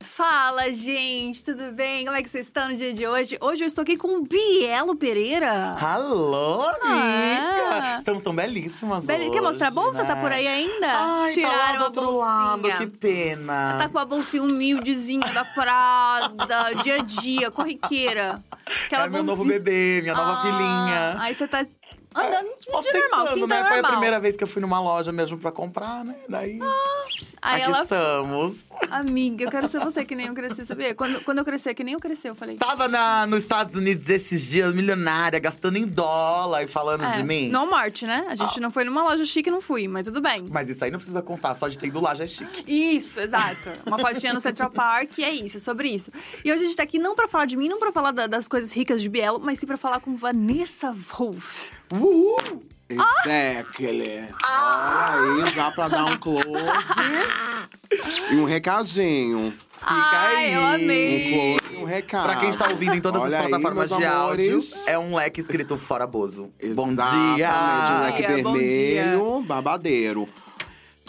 Fala, gente, tudo bem? Como é que vocês estão no dia de hoje? Hoje eu estou aqui com o Bielo Pereira. Alô, amiga! Ah. Estamos tão belíssimas hoje, Quer mostrar a bolsa? né? Tá por aí ainda? Ai, Tiraram tá a outro lado, bolsinha. que pena. Tá com a bolsinha humildezinha da Prada, dia a dia, corriqueira. Aquela é meu novo bolsinha- bebê, minha nova Ah, filhinha. Aí você tá andando de normal, quinta né? Foi a normal. primeira vez que eu fui numa loja mesmo pra comprar, né? Daí, Aí aqui ela, estamos. amiga, eu quero ser você que nem eu cresci, sabia? Quando, quando eu crescer que nem eu cresci, eu falei. Tava na, nos Estados Unidos esses dias, milionária, gastando em dólar e falando É, de mim. No Mart, né? A gente não foi numa loja chique, não fui, mas tudo bem. Mas isso aí não precisa contar, só de ter ido lá já é chique. Isso, exato. Uma fotinha no Central Park, e é isso, é sobre isso. E hoje a gente tá aqui não pra falar de mim, não pra falar da- das coisas ricas de Bielo, mas sim pra falar com Vanessa Wolff. Uhul! Exactly. Olha aí, já pra dar um close. e um recadinho. Fica Ai, aí. eu amei. Um close e um recado. Pra quem está ouvindo em todas Olha as aí, plataformas meus de áudio, é um leque escrito fora Bozo. Bom Exatamente, dia! um leque dia, bom vermelho, babadeiro.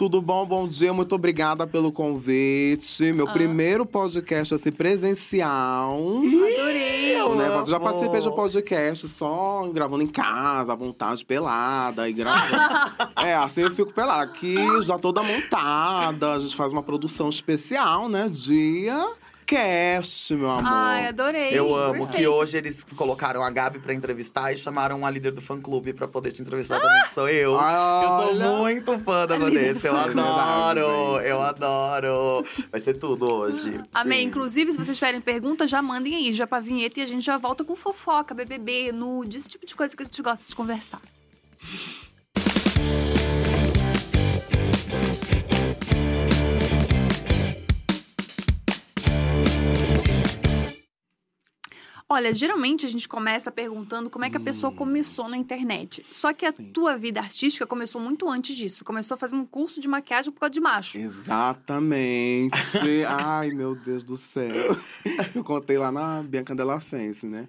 Tudo bom? Bom dia, muito obrigada pelo convite. Ah. Meu primeiro podcast assim, presencial. Adorei! né? amo. Você já participei de um podcast só gravando em casa, à vontade, pelada e gravando. é, assim eu fico pelada. Aqui já toda montada, a gente faz uma produção especial, né? Dia cast, meu amor. Ai, adorei. Eu amo que Perfeito. hoje eles colocaram a Gabi pra entrevistar e chamaram a líder do fã clube pra poder te entrevistar também, que sou eu. Olha. Eu sou muito fã da Vanessa, eu adoro, Verdade, eu adoro. Vai ser tudo hoje. Amém. Sim. Inclusive, se vocês tiverem perguntas, já mandem aí, já pra vinheta e a gente já volta com fofoca, BBB, nude, esse tipo de coisa que a gente gosta de conversar. Olha, geralmente a gente começa perguntando como é que a pessoa começou na internet. Só que a Sim. tua vida artística começou muito antes disso. Começou fazendo um curso de maquiagem por causa de macho. Exatamente. Ai, meu Deus do céu. Eu contei lá na Bianca Della Fence, né?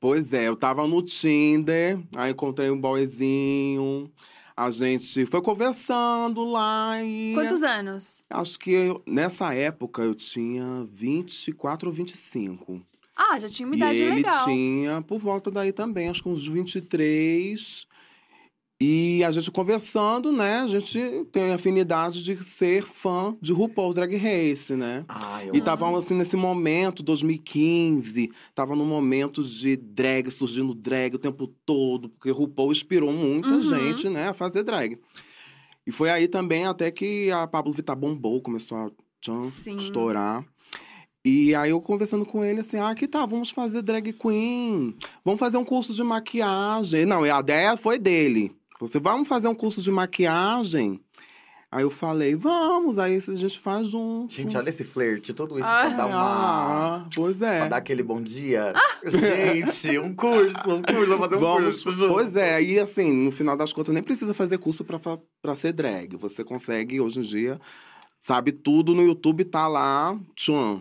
Pois é, eu tava no Tinder, aí encontrei um boyzinho. A gente foi conversando lá e. Quantos anos? Acho que eu- nessa época eu tinha 24 ou 25. Ah, já tinha uma e idade ele legal. tinha por volta daí também, acho que uns 23. E a gente conversando, né? A gente tem afinidade de ser fã de RuPaul Drag Race, né? Ai, eu E tava assim nesse momento, 2015, tava no momento de drag, surgindo drag o tempo todo, porque RuPaul inspirou muita Uhum. gente, né, a fazer drag. E foi aí também até que a Pablo Vittar bombou, começou a tchan, Sim. estourar. E aí eu conversando com ele assim, ah, que tá, vamos fazer drag queen, vamos fazer um curso de maquiagem. Não, e a ideia foi dele. Você, vamos fazer um curso de maquiagem? Aí eu falei, vamos, aí a gente faz junto. Gente, olha esse flerte, tudo isso Ah. pra dar uma... Ah, pois é. Pra dar aquele bom dia. Gente, um curso, um curso, vou fazer um Vamos, curso junto. pois é, e assim, no final das contas, nem precisa fazer curso pra, pra ser drag. Você consegue, hoje em dia, sabe tudo no YouTube, tá lá, tchum.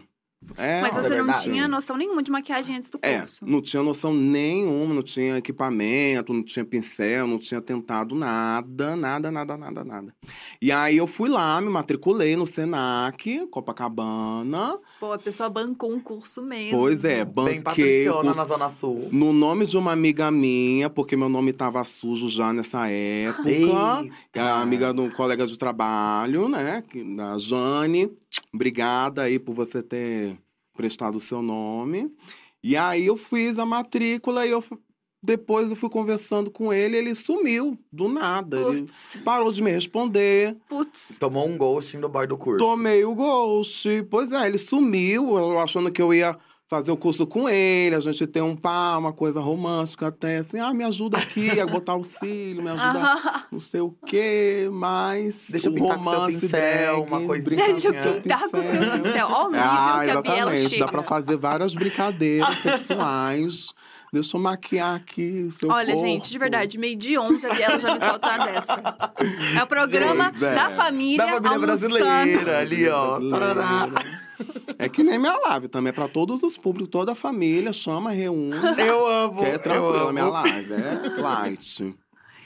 É, Mas é você não verdade. tinha noção nenhuma de maquiagem antes do É, curso. não tinha noção nenhuma, não tinha equipamento, não tinha pincel, não tinha tentado nada, nada, nada, nada, nada. E aí eu fui lá, me matriculei no Senac, Copacabana. Pô, a pessoa bancou um curso mesmo. Pois é, Bem banquei curso na Zona Sul. no nome de uma amiga minha, porque meu nome tava sujo já nessa época. Eita. Que é a amiga de um colega de trabalho, né? que- Da Jane. Obrigada aí por você ter prestado o seu nome. E aí eu fiz a matrícula e eu depois eu fui conversando com ele, ele sumiu do nada. Ele Putz, parou de me responder. putz. Tomou um ghosting do boy do curso. Tomei o ghost. Pois é, ele sumiu, eu achando que eu ia fazer o curso com ele, a gente tem um pá, uma coisa romântica até, assim, ah, me ajuda aqui a botar o cílio, me ajuda não sei o quê, mas Deixa eu pintar com seu romance pincel, drag, uma coisinha. brincadeira Deixa eu pintar com o seu pincel. Ó o nível Ah, que a Biela exatamente, chega. dá pra fazer várias brincadeiras sexuais. Deixa eu maquiar aqui o seu Olha, corpo. gente, de verdade, meio de 11 a Biela já me solta uma dessa. É o programa Pois é. da família, Da família almoçando. brasileira ali, ó. Tarará. É que nem minha live também, é pra todos os públicos, toda a família, chama, reúne. Eu amo. Que é amo. minha live, é light.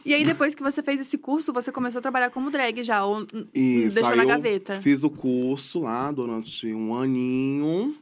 E aí, depois que você fez esse curso, você começou a trabalhar como drag já, ou Isso, deixou aí na eu gaveta? Fiz o curso lá durante um aninho.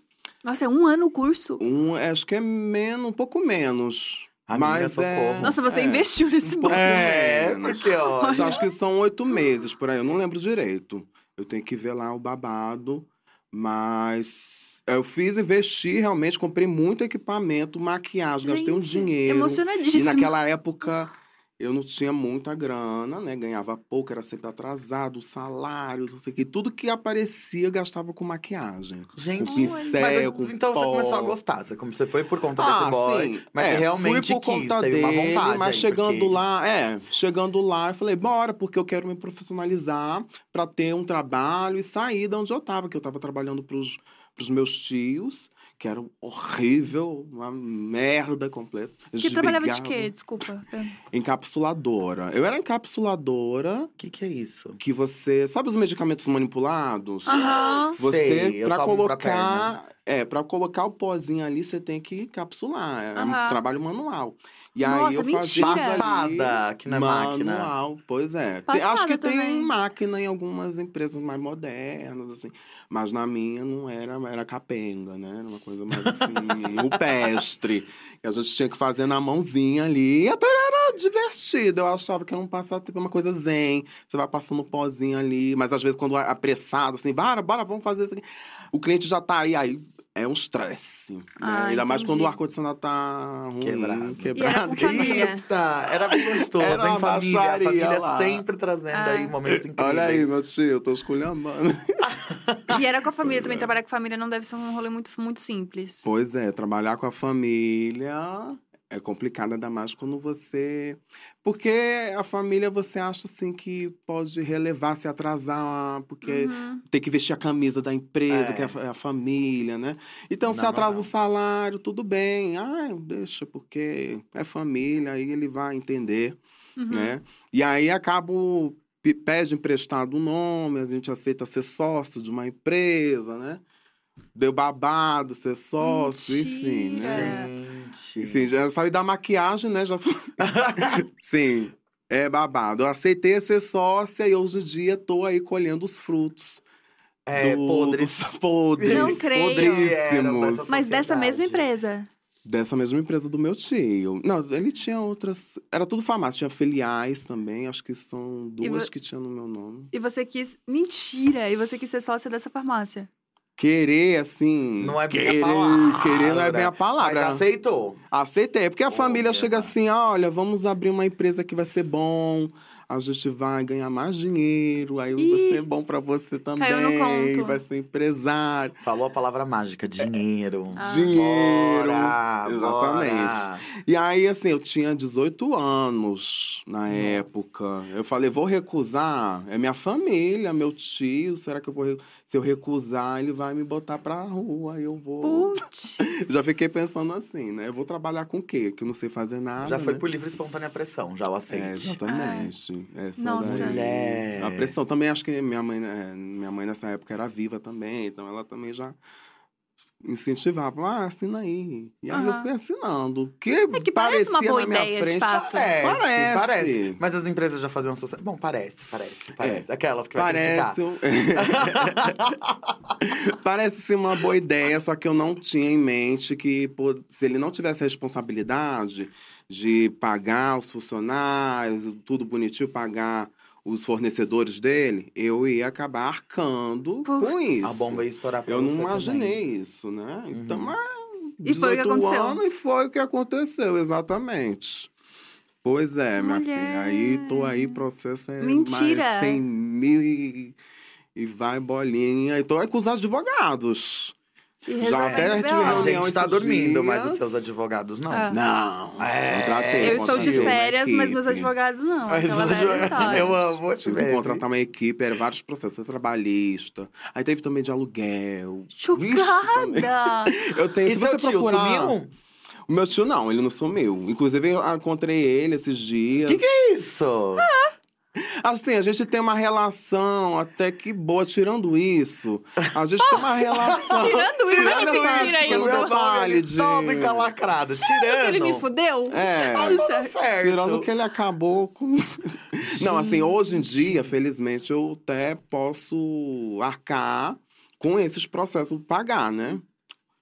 Nossa, é um ano o curso? Um, acho que é menos, um pouco menos. Amiga, mas é. Nossa, você é. investiu nesse Um É, menos. porque, ó. Acho que são oito meses por aí, eu não lembro direito. Eu tenho que ver lá o babado, mas eu fiz, investi realmente, comprei muito equipamento, maquiagem, gastei um dinheiro. E Emocionadíssima. naquela época eu não tinha muita grana, né? Ganhava pouco, era sempre atrasado, o salário, não sei o que. Tudo que aparecia gastava com maquiagem. Gente, com pincel, mas, com então você pó. começou a gostar. Você, você foi por conta Ah, desse boy. sim. Mas É, você realmente fui por quis, conta teve uma dele, vontade mas aí, chegando porque- lá, é, chegando lá, eu falei, bora, porque eu quero me profissionalizar pra ter um trabalho e sair da onde eu tava, que eu tava trabalhando pros, pros meus tios, que era horrível, uma merda completa. Eles Que trabalhava de quê? Desculpa. Encapsuladora. Eu era encapsuladora O que, que é isso? que você, sabe os medicamentos manipulados? Aham. Você, Sei, eu pra tomo pra colocar. é, pra colocar o pozinho ali, você tem que capsular. É um Aham. trabalho manual. E Nossa, aí eu fazia Passada, que não é máquina. Manual, pois é. Tem- Passada acho que tem também. máquina em algumas empresas mais modernas, assim. Mas na minha não era, era capenga, né? Era uma coisa mais assim, rupestre. Que a gente tinha que fazer na mãozinha ali. E até era divertido. Eu achava que era um passatempo, uma coisa zen. Você vai passando pozinho ali. Mas às vezes quando é apressado, assim, bora, bora, vamos fazer isso aqui. O cliente já tá aí, aí é um estresse. Né? Ah, Ainda mais entendi. quando o ar-condicionado tá ruim, Quebrado. quebrado. E era família. Eita, era bem gostoso, Era uma família? A baixaria família lá. sempre trazendo Ah. aí momentos incríveis. Olha aí, meu tio, eu tô esculhambando. E era com a família Pois também. é. Trabalhar com família não deve ser um rolê muito, muito simples. Pois é, trabalhar com a família é complicado, ainda mais quando você. Porque a família você acha assim que pode relevar, se atrasar, porque Uhum. tem que vestir a camisa da empresa, É. que é a, é a família, né? Então, se Não, não, atrasa não. o salário, tudo bem. Ah, deixa, porque é família, aí ele vai entender, Uhum. né? E aí acabo. pe- Pede emprestado o nome, a gente aceita ser sócio de uma empresa, né? Deu babado, ser sócio, enfim, né? Gente. Enfim, já saí da maquiagem, né? Já. Sim, é babado. Eu aceitei ser sócia e hoje em dia tô aí colhendo os frutos. É, do- podres. dos podres. Não creio. Podríssimos. dessa Mas dessa mesma empresa. Dessa mesma empresa do meu tio. Não, ele tinha outras. Era tudo farmácia. Tinha filiais também. Acho que são duas vo- que tinha no meu nome. E você quis. Mentira! E você quis ser sócia dessa farmácia. Querer, assim. Não é querer, palavra. Querer não é bem a palavra. Mas aceitou. Aceitei, porque a Olha. família chega assim, olha, vamos abrir uma empresa que vai ser bom, a gente vai ganhar mais dinheiro, aí vai Ih, ser bom pra você também, caiu no conto. vai ser empresário. Falou a palavra mágica, dinheiro. Ah. Dinheiro. Bora, Exatamente. bora. E aí, assim, eu tinha 18 anos na Nossa. época. Eu falei, vou recusar? É minha família, meu tio. Será que eu vou. Se eu recusar, ele vai me botar pra rua. Eu vou. Putz! Já fiquei pensando assim, né? Eu vou trabalhar com o quê? Que eu não sei fazer nada. Já foi né? por livre e espontânea pressão, já o É, aceite. Essa Nossa. Mulher. A pressão também, acho que minha mãe, né, minha mãe nessa época era viva também, então ela também já incentivava, ah, assina aí. E aí eu Aham. fui assinando. Que É que parece uma boa ideia, de frente, fato. Parece, Parece. parece. Mas as empresas já faziam sucesso. Bom, parece, parece, parece. Aquelas que vai criticar. Parece. Parece ser uma boa ideia, só que eu não tinha em mente que se ele não tivesse responsabilidade de pagar os funcionários, tudo bonitinho, pagar os fornecedores dele, eu ia acabar arcando com Putz. isso. A bomba ia estourar pra Eu não imaginei também. isso, né? Uhum. Então, mas. E foi o que 18 aconteceu. anos e foi o que aconteceu, exatamente. Pois é, minha Mulher. filha. Aí tô aí, processo é Mentira. mais 100 mil e, e vai bolinha. E tô aí com os advogados. E Já até tive BO. A reunião gente tá esses dormindo, mas dias. os seus advogados não. Ah. Não, É. contratei. Eu estou de férias, mas meus advogados não. Mas os velha advogados-. Eu amo, Tive que contratar uma equipe, era vários processos trabalhista. Aí teve também de aluguel. Chocada! Eu tenho, E se você tio procurar... sumiu? O meu tio não, ele não sumiu. Inclusive, eu encontrei ele esses dias. Que que é isso? Assim, a gente tem uma relação até que boa, tirando isso. A gente tem uma relação. Tirando isso, Tirando essa- tira isso? detalhe de- Tópica lacrada. Tirando. Ele me fudeu? É. Tá tudo certo. Tirando que ele acabou com. Não, assim, hoje em dia, felizmente, eu até posso arcar com esses processos, pagar, né?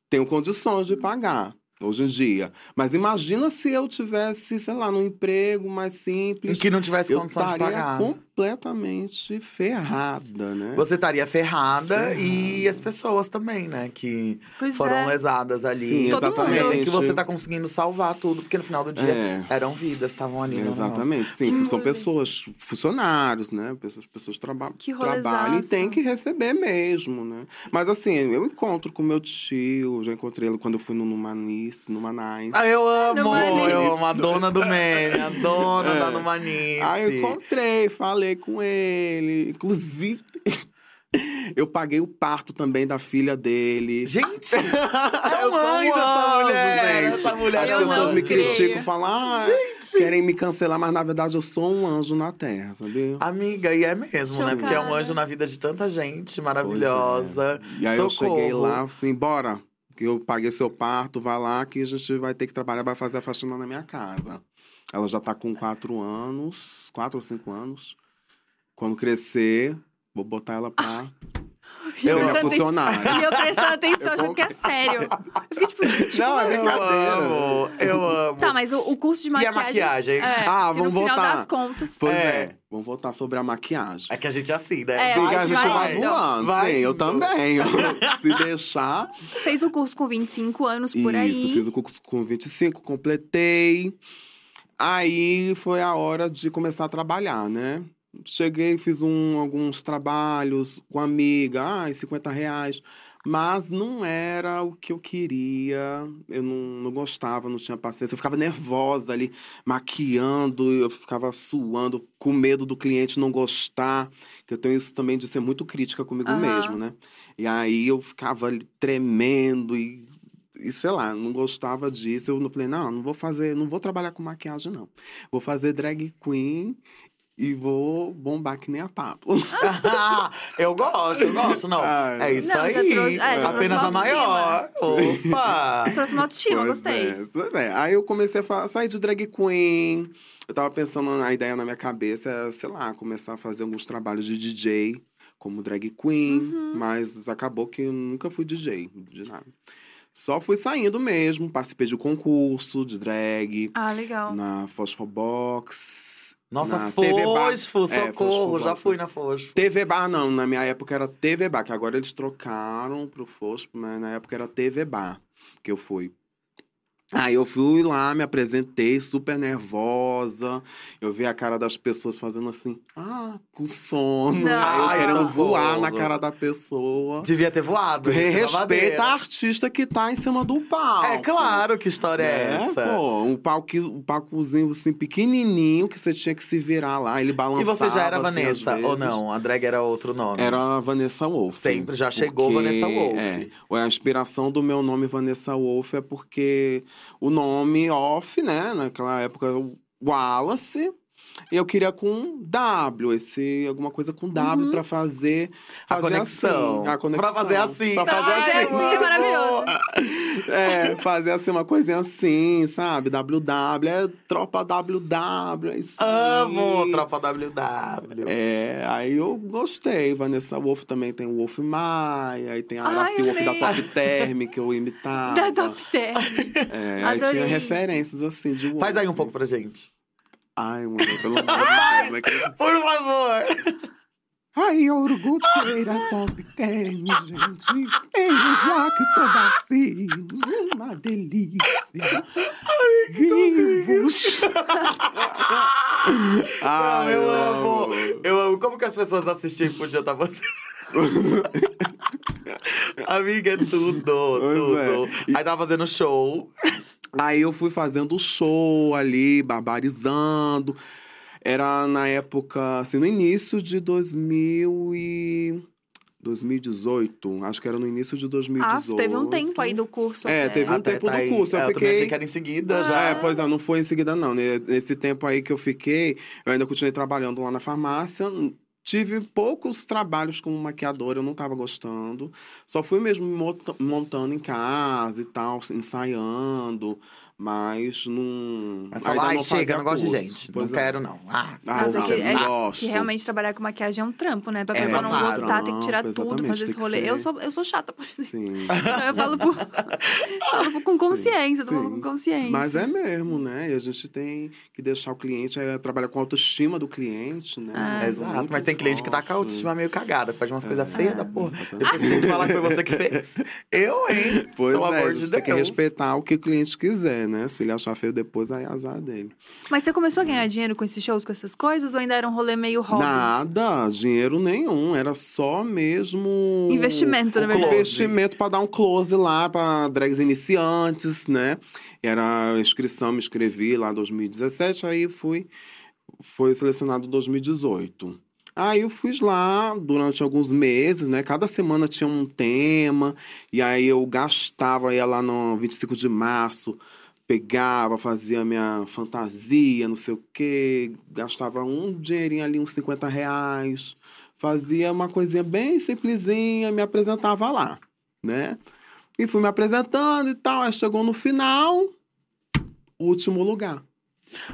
Tenho condições de pagar. Hoje em dia. Mas imagina se eu tivesse, sei lá, num emprego mais Em simples. que não tivesse condição de estaria pagar. completamente ferrada, né? Você estaria ferrada Ferrada. e as pessoas também, né? Que Pois foram é. lesadas ali. Sim, exatamente. Que você tá conseguindo salvar tudo, porque no final do dia É. eram vidas, estavam ali. no negócio. Exatamente, sim. São pessoas, funcionários, né? Pessoas, pessoas traba Que trabalham e tem que receber mesmo, né? Mas assim, eu encontro com meu tio, já encontrei ele quando eu fui no No Manais. Ah, eu amo, Numanice. eu amo a dona do meme, a dona É. da Numanice. Aí eu encontrei, falei com ele. Inclusive, eu paguei o parto também da filha dele. Gente, é eu um sou um anjo mulher, gente. essa mulher As pessoas me creio. criticam, falam, ah, querem me cancelar, mas na verdade eu sou um anjo na terra, sabia? Amiga, e é mesmo, né? Porque é um Chocada. anjo na vida de tanta gente maravilhosa. É. E aí eu Socorro. cheguei lá, assim, bora. Que eu paguei seu parto, vai lá que a gente vai ter que trabalhar, vai fazer a faxina na minha casa. Ela já tá com quatro anos, quatro ou cinco anos. Quando crescer, vou botar ela pra eu prestando funcionária. E eu prestando atenção, achando que é sério. Eu fiquei tipo, gente, Não, é assim? brincadeira. Eu amo, eu amo. Tá, mas o, o curso de E a maquiagem. maquiagem? É, Ah, que no vamos final voltar. das contas. Pois É. é. vamos voltar sobre a maquiagem. É que a gente é assim, né? É, vai, a gente vai vai, voando, Vai sim, eu também. Se deixar. Fez o curso com 25 anos por Isso, aí. fiz o curso com 25, completei. Aí foi a hora de começar a trabalhar, né? Cheguei, fiz um, alguns trabalhos com amiga, ai, 50 reais. Mas não era o que eu queria. Eu não, não gostava, não tinha paciência. Eu ficava nervosa ali, maquiando, eu ficava suando, com medo do cliente não gostar. Que eu tenho isso também de ser muito crítica comigo Aham. mesmo, né? E aí eu ficava ali tremendo e e sei lá, não gostava disso. Eu não falei, não, não vou fazer, não vou trabalhar com maquiagem, não. Vou fazer drag queen e vou bombar que nem a Pablo. eu gosto, eu gosto. Não, Ai. é isso Não, aí. trouxe- é, Apenas a maior. Opa! Trouxe uma autoestima, Pois gostei. é, é. Aí eu comecei a fa- sair de drag queen. Eu tava pensando na ideia na minha cabeça, é, sei lá, começar a fazer alguns trabalhos de DJ, como drag queen, Uhum. mas acabou que eu nunca fui DJ, de nada. Só fui saindo mesmo, participei de um concurso de drag Ah, legal. na Fosfobox. Nossa, na TV. Fosfo, É, socorro. Fosfo já fui na Fosfo. TV Bar, não. Na minha época era TV Bar, que agora eles trocaram pro Fosfo, mas na época era TV Bar que eu fui. Aí eu fui lá, me apresentei, super nervosa. Eu vi a cara das pessoas fazendo assim, ah, com sono. Não. Aí eu querendo voar na cara da pessoa. Devia ter voado. na Respeita a artista que tá em cima do palco. É claro, que história é, É, essa? pô, um, palco, um palcozinho assim, pequenininho, que você tinha que se virar lá. Ele E balançava você já era assim, Vanessa, ou não? A drag era outro nome. Era Vanessa Wolff. Sempre já chegou Vanessa Wolff. É, a inspiração do meu nome Vanessa Wolff é porque o nome off, né? Naquela época, Wallace. E eu queria com W, esse, alguma coisa com W Uhum. pra fazer, A fazer conexão. assim. A conexão. Pra fazer assim. Pra fazer Pra fazer assim. assim, é maravilhoso. É, fazer assim uma coisinha assim, sabe? WW, é tropa WW, é isso aí. Amo Tropa WW. É, aí eu gostei. Vanessa Wolf também tem o Wolf Maia, aí tem a Wolf da. Top Term, que eu imitava. Da Top Term. É, aí Adorei. tinha referências assim de Wolf. Faz aí um pouco pra gente. Ai, mulher, pelo amor de Deus. é que- Por favor. Ai, orgulheira Top Term, gente. Veja que toda uma delícia. Vivos. Ai, Não, eu amo. Eu amo. Como que as pessoas assistiam e podiam estar você? Amiga, é tudo, tudo. é. E- Aí tava fazendo show. Aí eu fui fazendo show ali, barbarizando. Era na época, assim, no início de 2000 e... 2018. Acho que era no início de Ah, 2018. teve um tempo aí do curso. É, né? teve um Até tempo tá do aí. curso. Eu É, achei fiquei. que era em seguida Ah. já. É, pois é, não foi em seguida, não. né? Nesse tempo aí que eu fiquei, eu ainda continuei trabalhando lá na farmácia. Tive poucos trabalhos como maquiadora, eu não tava gostando. Só fui mesmo me monta- montando em casa e tal, ensaiando. Mas não. Mas ainda fala, ai, não chega, não gosto de gente. Pois não é. quero, não. Ah, Ah, Mas povo é que, é que realmente trabalhar com maquiagem é um trampo, né? Pra É, pessoa não claro. gostar, tem que tirar tudo, fazer esse rolê. ser. Eu sou, eu sou chata, por exemplo. Sim. Eu falo, por, falo com consciência, tô falando Sim. com consciência. Mas é mesmo, né? E a gente tem que deixar o cliente, é, trabalhar com a autoestima do cliente, né? Ah. É Exato, muito mas tem cliente que tá com a autoestima meio cagada, faz umas coisas feias da porra. Depois tem que falar que foi você que fez. Eu, hein? Pois Pelo é, amor a de gente tem que respeitar o que o cliente quiser, né? Se ele achar feio depois, aí é azar dele. Mas você começou a ganhar dinheiro com esses shows, com essas coisas? Ou ainda era um rolê meio hobby? Nada, dinheiro nenhum. Era só mesmo. Investimento, na verdade. Investimento para dar um close lá para drags iniciantes, né? Era a inscrição, me inscrevi lá em 2017, aí fui, foi selecionado em 2018. Aí eu fui lá durante alguns meses, né? Cada semana tinha um tema, e aí eu gastava, ia lá no 25 de março, pegava, fazia minha fantasia, não sei o quê, gastava um dinheirinho ali, uns 50 reais, fazia uma coisinha bem simplesinha, me apresentava lá, né? E fui me apresentando e tal, aí chegou no final, último lugar.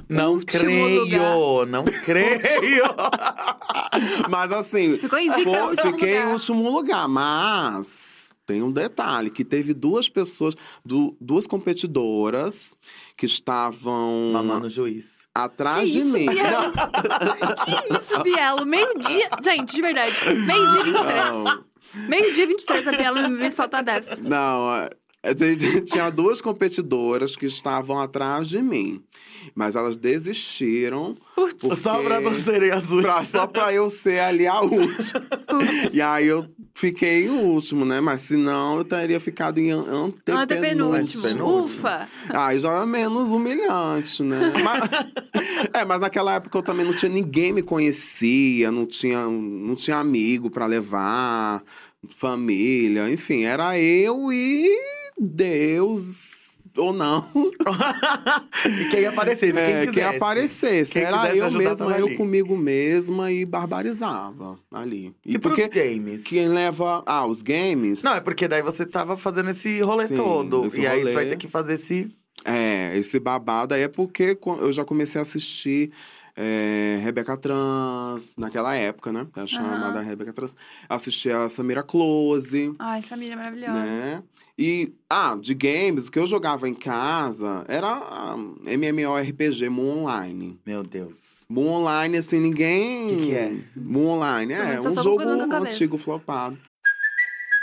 Não Último creio, lugar. não creio. Mas assim, Ficou invicta Foi- último fiquei lugar. em último lugar, mas tem um detalhe, que teve duas pessoas, du- duas competidoras que estavam Mamando juiz. atrás Que de isso, mim. Bielo? Que isso, Bielo? Meio-dia. Gente, de verdade. Meio-dia 23. Não, Meio-dia 23, a Bielo me solta dessa. não, é, tinha duas competidoras que estavam atrás de mim, mas elas desistiram Putz, Porque- Só pra não serem as últimas. só pra eu ser ali a última. putz. E aí eu fiquei em último, né? Mas senão eu teria ficado em an- antepenúltimo. Antepenúltimo. Antepenúltimo. Ufa. Ah, já é menos humilhante, né? Mas, é, mas naquela época eu também não tinha ninguém me conhecia, não tinha, não tinha amigo pra levar, família, enfim, era eu e Deus ou não. e quem aparecesse, quem É, quisesse. quem aparecesse. Quem era quisesse eu mesma, eu ali. comigo mesma e barbarizava ali. E, porque pros games? quem leva. Ah, os games? Não, é porque daí você tava fazendo esse rolê Sim, todo. esse e aí você rolê. vai ter que fazer esse. É, esse babado aí é porque eu já comecei a assistir é, Rebeca Trans, naquela época, né? A chamada Rebeca Trans. Assisti a Samira Close, Ai, Samira é maravilhosa. né? E, ah, de games, o que eu jogava em casa era ah, MMORPG, Moon Online. Meu Deus. Moon Online, assim, ninguém... Que que é? Moon Online, é um jogo antigo flopado.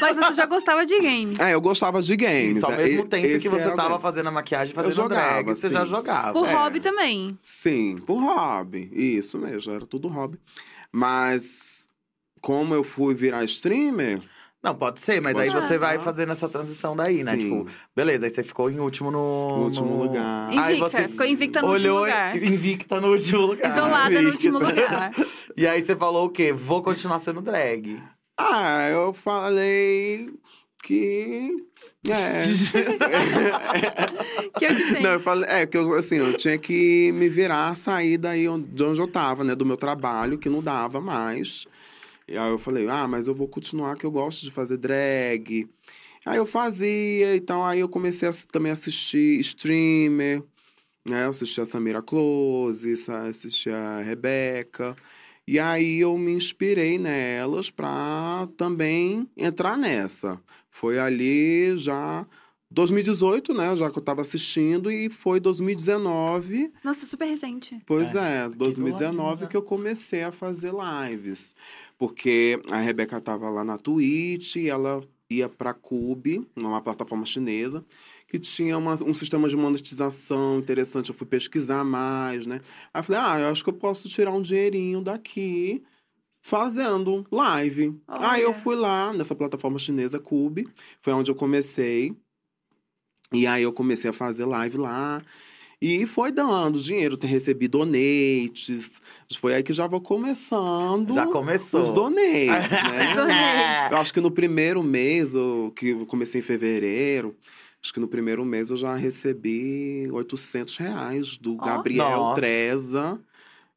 Mas você já gostava de games. É, eu gostava de games. Isso ao é, mesmo e- tempo que você tava fazendo a maquiagem, fazendo jogava, drag, você sim. já jogava. Por é. hobby também. Sim, por hobby. Isso mesmo, era tudo hobby. Mas como eu fui virar streamer, Não, pode ser, mas Pode aí você ser. vai fazendo essa transição daí, né? Sim. Tipo, beleza, aí você ficou em último no. No último no- lugar. Aí Invicta, você ficou invicta no olhou último lugar. Invicta no último lugar. Isolada no invicta. último lugar. E aí você falou o quê? Vou continuar sendo drag. Ah, eu falei que. É. Que é que tem. Não, eu falei, é que eu, assim, eu tinha que me virar, sair daí de onde eu tava, né? Do meu trabalho, que não dava mais. E aí eu falei, ah, mas eu vou continuar, que eu gosto de fazer drag. Aí eu fazia, então aí eu comecei a, também a assistir streamer. né? Eu assisti a Samira Close, sa- assisti a Rebeca. E aí eu me inspirei nelas pra também entrar nessa. Foi ali já 2018, né? Já que eu tava assistindo, e foi 2019. Nossa, super recente. Pois É, é, do 2019 ladinho, que eu comecei a fazer lives. Porque a Rebeca tava lá na Twitch e ela ia pra Cube, numa plataforma chinesa, que tinha uma- um sistema de monetização interessante. Eu fui pesquisar mais, né? Aí eu falei, ah, eu acho que eu posso tirar um dinheirinho daqui fazendo live. Aí eu Olha. fui lá nessa plataforma chinesa Cube, foi onde eu comecei. E aí eu comecei a fazer live lá. E foi dando dinheiro, ter recebido donates. Foi aí que já vou começando Já começou. os donates, né? Eu acho que no primeiro mês, o- que eu comecei em fevereiro, acho que no primeiro mês eu já recebi 800 reais do Ó. Gabriel Nossa. Treza.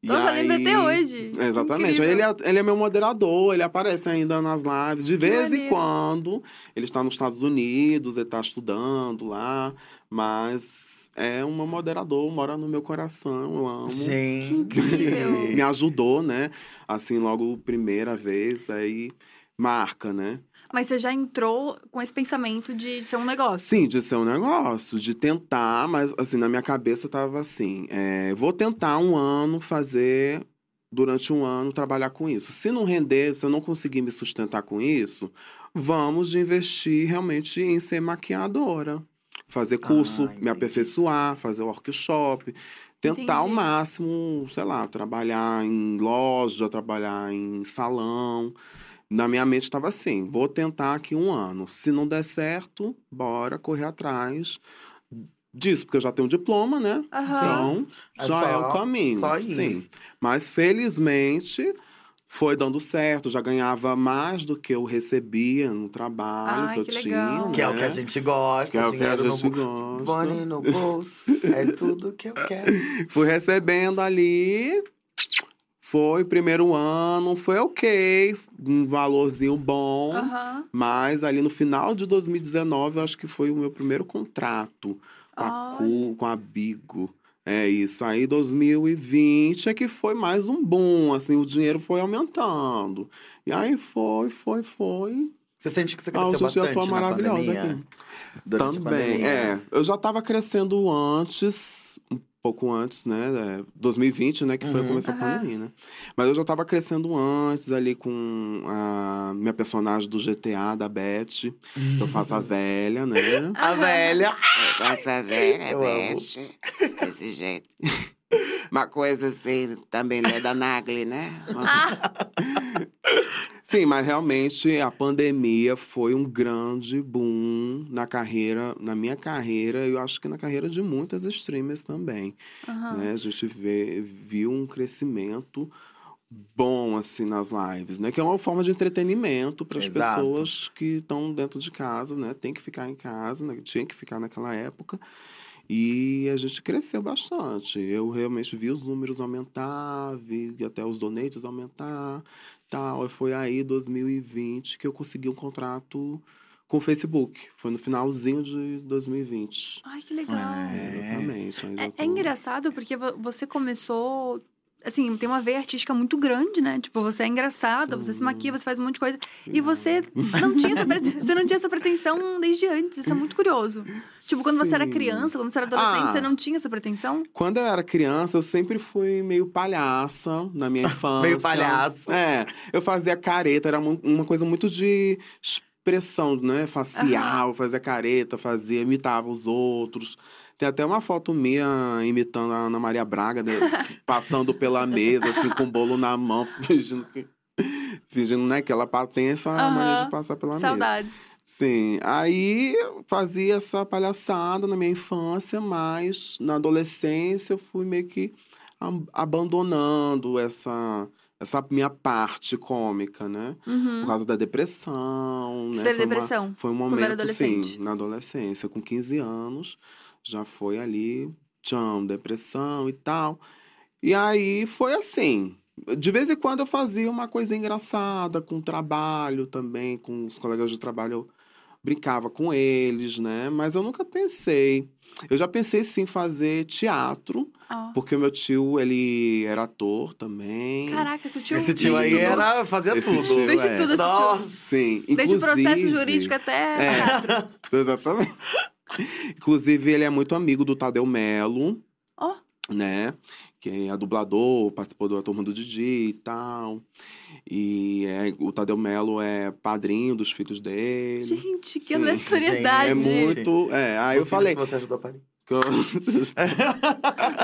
E Nossa, lembra aí- até hoje. Exatamente. Ele é, ele é meu moderador, ele aparece ainda nas lives. De vez em maneiro. quando, ele está nos Estados Unidos, ele está estudando lá, mas é um moderador, mora no meu coração, eu amo. Gente. incrível. Me ajudou, né? Assim, logo primeira vez, aí marca, né? Mas você já entrou com esse pensamento de ser um negócio. Sim, de ser um negócio, de tentar, mas assim, na minha cabeça tava assim: é, vou tentar um ano fazer, durante um ano, trabalhar com isso. Se não render, se eu não conseguir me sustentar com isso, vamos investir realmente em ser maquiadora. Fazer curso, Ah, me aperfeiçoar, fazer workshop. Tentar ao Entendi. máximo, sei lá, trabalhar em loja, trabalhar em salão. Na minha mente estava assim: vou tentar aqui um ano. Se não der certo, bora correr atrás disso, porque eu já tenho um diploma, né? Aham. Então, É já é só- o caminho. só ir. Sim. Mas felizmente foi dando certo, já ganhava mais do que eu recebia no trabalho Ai, que eu que tinha. legal. Que é o né? que a gente gosta. Que é o que a dinheiro gente no... gosta. Money no bolso. É tudo que eu quero. Fui recebendo ali. Foi primeiro ano, foi ok, um valorzinho bom. Aham. Mas ali no final de 2019, eu acho que foi o meu primeiro contrato com a, Cu, com a Bigo. É isso. Aí 2020 é que foi mais um boom, assim, o dinheiro foi aumentando. E aí foi, foi, foi. Você sente que você Ah, cresceu hoje eu bastante tô na maravilhosa pandemia? aqui. Também, pandemia? é. Eu já tava crescendo antes, pouco antes, né? é, 2020, né? Que foi Uhum. começar a pandemia, né? Mas eu já tava crescendo antes ali com a minha personagem do GTA, da Beth. que eu faço a velha, né? A velha. Essa velha, Eu mexe. Desse jeito. Uma coisa assim, também né, da Nagli, né? Sim, mas realmente a pandemia foi um grande boom na carreira, na minha carreira, e eu acho que na carreira de muitas streamers também. Aham. né? A gente vê, viu um crescimento bom assim nas lives, né? Que é uma forma de entretenimento para as pessoas que estão dentro de casa, né? Tem que ficar em casa, né? Tinha que ficar naquela época. E a gente cresceu bastante. Eu realmente vi os números aumentar, vi até os donates aumentar, tal. Foi aí 2020 que eu consegui um contrato com o Facebook. Foi no finalzinho de 2020. Ai, que legal. É. Exatamente. É, é engraçado porque vo- você começou. Assim, tem uma veia artística muito grande, né? Tipo, você é engraçada, você se maquia, você faz um monte de coisa. E você não tinha essa, você não tinha essa pretensão desde antes. Isso é muito curioso. Tipo, quando você era Sim. criança, quando você era adolescente, Ah. você não tinha essa pretensão? Quando eu era criança, eu sempre fui meio palhaça na minha infância. Meio palhaço. É, eu fazia careta, era uma coisa muito de expressão, né? Facial, fazia careta, fazia, imitava os outros. Tem até uma foto minha imitando a Ana Maria Braga, né? passando pela mesa, assim, com o bolo na mão, fingindo que. Fingindo, né, que ela tem essa mania Aham. de passar pela mesa. Saudades. Sim, aí fazia essa palhaçada na minha infância, mas na adolescência eu fui meio que abandonando essa, essa minha parte cômica, né? Uhum. Por causa da depressão, Você né? teve Foi uma- depressão? foi um momento, sim, na adolescência, com 15 anos, já foi ali, tcham, depressão e tal. E aí foi assim. De vez em quando eu fazia uma coisa engraçada com o trabalho também, com os colegas de trabalho. Eu brincava com eles, né? Mas eu nunca pensei. Eu já pensei sim em fazer teatro, Ó. porque o meu tio, ele era ator também. Caraca, seu tio Esse tio fez aí tudo. era, fazia Esse tudo. tio Fez de é. tudo esse Nossa. tio. Sim, Desde o processo jurídico até É. teatro. Exatamente. Inclusive, ele é muito amigo do Tadeu Melo, Ó. né? Que é dublador, participou da turma do Didi e tal. E é, o Tadeu Melo é padrinho dos filhos dele. Gente, que Sim. aleatoriedade. é muito. É, aí eu Os filhos falei. que você ajudou a parir.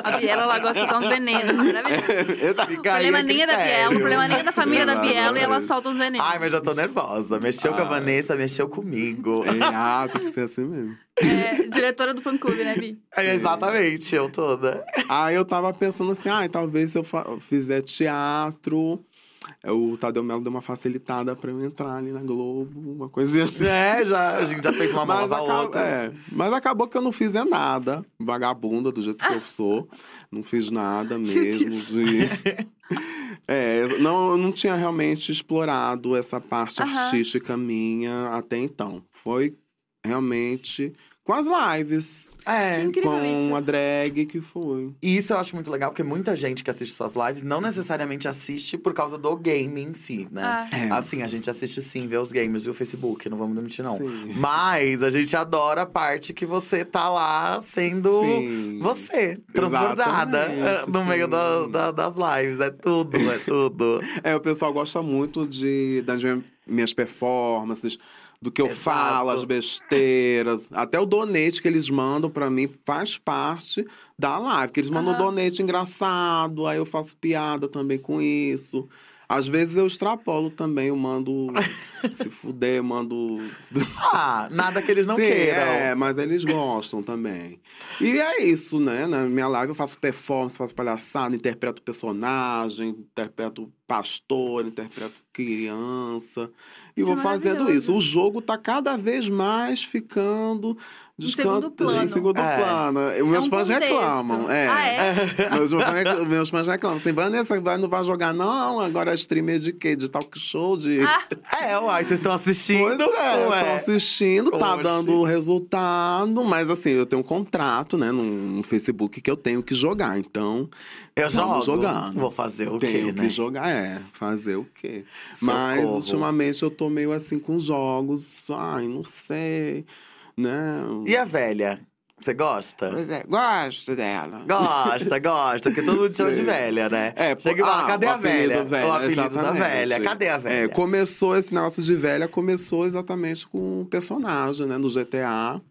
A Biela, ela gosta de soltar uns venenos. Maravilhoso. O problema nem é da Biela, o problema nem é da família da Biela e ela solta uns venenos. Ai, mas já tô nervosa. Mexeu com a Ah. Vanessa, mexeu comigo. É, ah, tem que ser assim mesmo. É, diretora do fã-clube, né, Bi? É, exatamente, eu toda. Aí eu tava pensando assim, ah, talvez se eu fizer teatro, é, o Tadeu Melo deu uma facilitada pra eu entrar ali na Globo, uma coisinha assim. É, já, a gente já fez uma mala da outra. é, mas acabou que eu não fiz é nada. Vagabunda, do jeito que eu sou. Não fiz nada mesmo. de- É, não, eu não tinha realmente explorado essa parte Aham. artística minha até então. Foi realmente com as lives. É. Que incrível com isso. a drag que foi. E isso eu acho muito legal, porque muita gente que assiste suas lives não necessariamente assiste por causa do game em si, né? Ah. É. Assim, a gente assiste sim, vê os games e o Facebook, não vamos mentir, não. Sim. Mas a gente adora a parte que você tá lá sendo Sim. você, transbordada Exatamente, no meio sim. da- da- das lives. É tudo, é tudo. É, o pessoal gosta muito de, das minha- minhas performances, do que eu Exato. falo, as besteiras. Até o donate que eles mandam pra mim faz parte da live. Que eles mandam um Aham. donate engraçado, aí eu faço piada também com isso. Às vezes eu extrapolo também, eu mando se fuder, mando. Ah, nada que eles não Sim, queiram. É, mas eles gostam também. E é isso, né? Na minha live eu faço performance, faço palhaçada, interpreto personagem, interpreto pastor, interpreto criança. E Isso vou é fazendo isso. O jogo tá cada vez mais ficando Em segundo plano. Em segundo É. plano. E Meus É um fãs contexto. reclamam. É. Ah, é? Meus, fãs- meus fãs reclamam. Assim, Vanessa, vai- não vai jogar, não? Agora é streamer de quê? De talk show? De. Ah, É, uai, vocês estão assistindo. Pois é, ué. tô assistindo, tá Oxe. dando resultado, mas assim, eu tenho um contrato, né, no, Facebook que eu tenho que jogar, então Eu jogo. Jogando. Vou fazer o tenho quê, que né? jogar, é, fazer o quê? Mas Socorro. ultimamente eu tô meio assim com jogos, ai, não sei, né? E a velha? Você gosta? Pois é, gosto dela. Gosta, gosta, porque todo mundo chama de velha, né? É, Chega e fala, ah, cadê a velha? velha, o apelido da exatamente. velha, cadê a velha? É, começou esse negócio de velha, começou exatamente com um personagem, né, no GTA,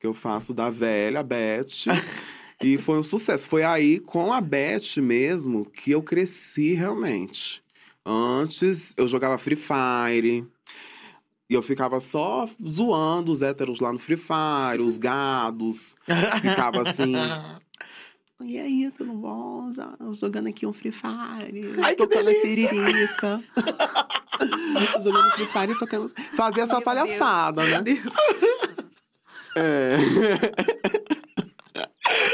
que eu faço da velha, a Beth. e foi um sucesso. Foi aí, com a Beth mesmo, que eu cresci realmente. Antes, eu jogava Free Fire. E eu ficava só zoando os héteros lá no Free Fire, os gados. Ficava assim. E aí, tudo bom? Jogando aqui um Free Fire. Ai, tocando a siririca. Jogando Free Fire e tocando. Fazia essa Meu palhaçada, né? É.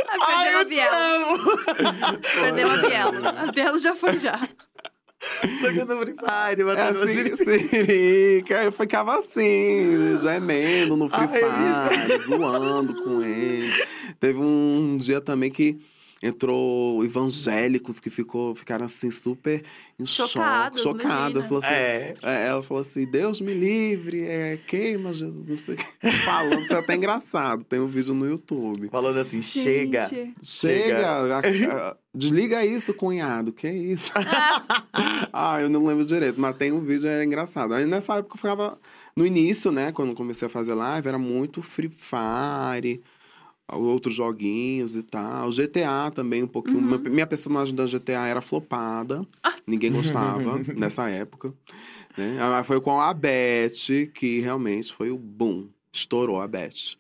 Ai, Ah, eu perdemos a amo! Perdemos a Biela. A Biela já foi já. Jogando Free Fire, É matando assim, assim. siririca. Eu ficava assim, gemendo no Free Ai, Fire, zoando com ele. Teve um dia também que entrou evangélicos que ficou, ficaram assim super em Chocados, choque. Falou assim, É. É, ela falou assim: Deus me livre, é, queima Jesus, não sei o que. Falando, foi até engraçado. Tem um vídeo no YouTube. Falando assim, chega. Gente. Chega, a- a- desliga isso, cunhado, que isso? ah, eu não lembro direito, mas tem um vídeo, era engraçado. Aí nessa época eu ficava. No início, né, quando comecei a fazer live, era muito Free Fire, outros joguinhos e tal. GTA também, um pouquinho. Minha- Minha personagem da GTA era flopada, ninguém gostava nessa época. Né? Ah, Foi com a Beth que realmente foi o boom. Estourou a Beth.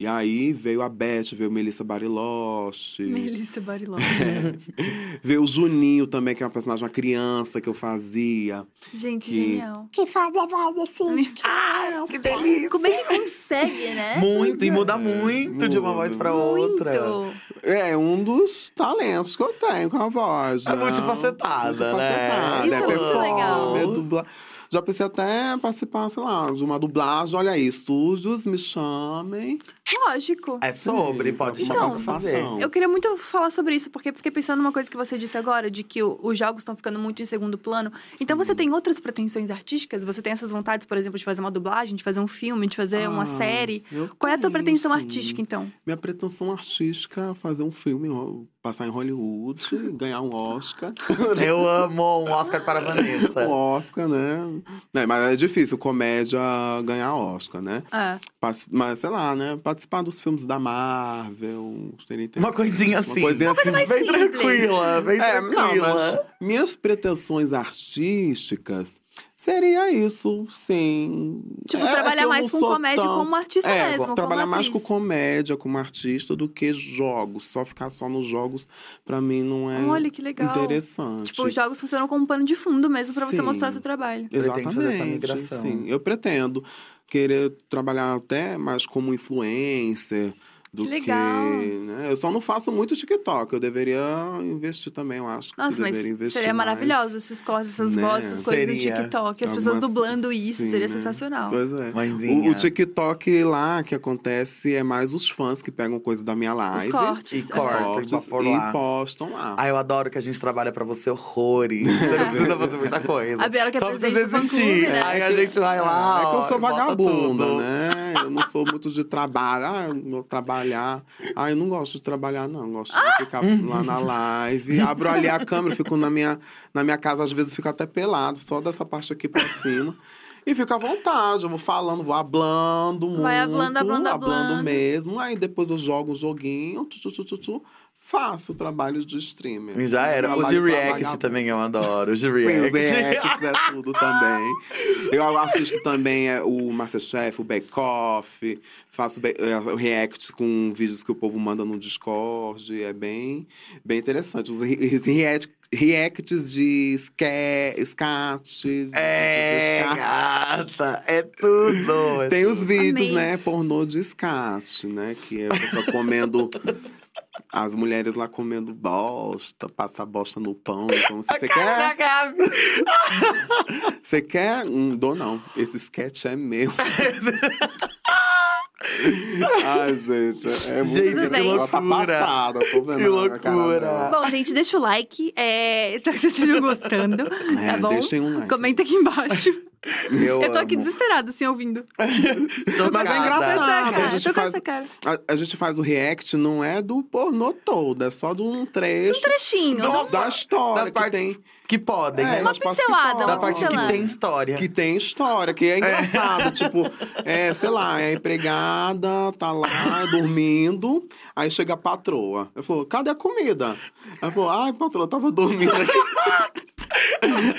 E aí veio a Beth, veio Melissa Bariloche. Melissa Bariloche. Veio o Juninho também, que é uma personagem, uma criança que eu fazia. Gente, Que- genial. Que faz a voz assim. Ah, que delícia. Como é que consegue, né? Muito, e muda muito de uma voz pra outra. Muito. É um dos talentos que eu tenho com a voz. É né? multifacetada, né? Multifacetada. Isso é muito performer, legal. dubla- Já pensei até participar, sei lá, de uma dublagem. Olha aí, sujos, me chamem. Lógico. É sobre, pode Então, chamar pra fazer. Eu queria muito falar sobre isso, porque fiquei pensando numa coisa que você disse agora, de que os jogos estão ficando muito em segundo plano. Então você tem outras pretensões artísticas? Você tem essas vontades, por exemplo, de fazer uma dublagem, de fazer um filme, de fazer uma Ah, série? eu Qual é a tua pretensão sim. artística, então? Minha pretensão artística é fazer um filme, passar em Hollywood, ganhar um Oscar. Eu amo um Oscar para a Vanessa. um Oscar, né? É, mas é difícil comédia ganhar Oscar, né? É. Mas, sei lá, né? Participar dos filmes da Marvel. Seria Uma coisinha Uma assim. coisinha assim. mais Bem simples. tranquila, bem É, não, tranquila. mas minhas pretensões artísticas seria isso, sim. Tipo, É, trabalhar que eu mais não com comédia tão- como artista é, mesmo. trabalhar como mais com atriz. comédia, como artista, do que jogos. Só ficar só nos jogos, pra mim, não é Olha que legal. interessante. Tipo, os jogos funcionam como um pano de fundo mesmo pra você Sim. mostrar seu trabalho. Pretende Exatamente. fazer essa migração. Sim, eu pretendo querer trabalhar até mais como influencer do Que que. legal. né? Eu só não faço muito TikTok. Eu deveria investir também, eu acho. que Nossa, mas deveria investir seria mais. maravilhoso esses cortes, essas Né? vozes, essas coisas Seria. do TikTok. As pessoas Algumas- dublando isso, Sim, seria né? sensacional. Pois é. Mãezinha. O, o TikTok lá que acontece é mais os fãs que pegam coisa da minha Os live. cortes. E Os cortes, pra pôr e lá. postam lá. Ah, eu adoro que a gente trabalha pra você horrores. Você não precisa fazer muita coisa. A Bela que é Só presidente do fã-clube, né? Aí a gente vai lá. É que eu sou e vagabunda, tudo. Né? Eu não sou muito de trabalho. Ah, eu vou trabalhar. Ah, eu não gosto de trabalhar, não. Eu Gosto de ficar lá na live. Abro ali a câmera, fico na minha, na minha casa, às vezes fico até pelado, só dessa parte aqui pra cima. E fico à vontade, eu vou falando, vou hablando muito. Vai hablando, hablando, hablando. mesmo. Aí depois eu jogo um joguinho, tu, tu, tu, tu, faço o trabalho de streamer. Já era. Os de react também eu adoro. Os de react. os reacts é tudo também. Eu assisto também é, o Masterchef, o Bake Off. Faço é, o react com vídeos que o povo manda no Discord. É bem, bem interessante. Os re- os react, reacts de ska, scat. de- É, de gata. É tudo. é Tem os vídeos, Amei. né, pornô de scat, né? Que é a pessoa comendo. As mulheres lá comendo bosta, passa bosta no pão. Então, se você quer. Gabi. Você quer? Não dou, não. Esse sketch é meu. Ai, gente, é muito Gente, que Ela tá loucura. passada, tô vendo Que loucura. Bom, gente, deixa o like. é, Espero que vocês estejam gostando. É, tá bom? deixem um like. Comenta aqui embaixo. Eu, Eu tô aqui amo. desesperada, assim, ouvindo. Mas é engraçado. essa a cara, gente tô com faz- essa cara. A, a gente faz o react, não é do pornô todo, é só de um trecho Um trechinho. Nossa, da história das que partes tem. que podem, É, né? Uma que pincelada, podem. Da parte que pincelada. tem história. Que tem história, que é engraçado. tipo, é, sei lá, é a empregada, tá lá dormindo, aí chega a patroa. Eu falo, cadê a comida? Ela falou, ai, patroa, eu tava dormindo aqui.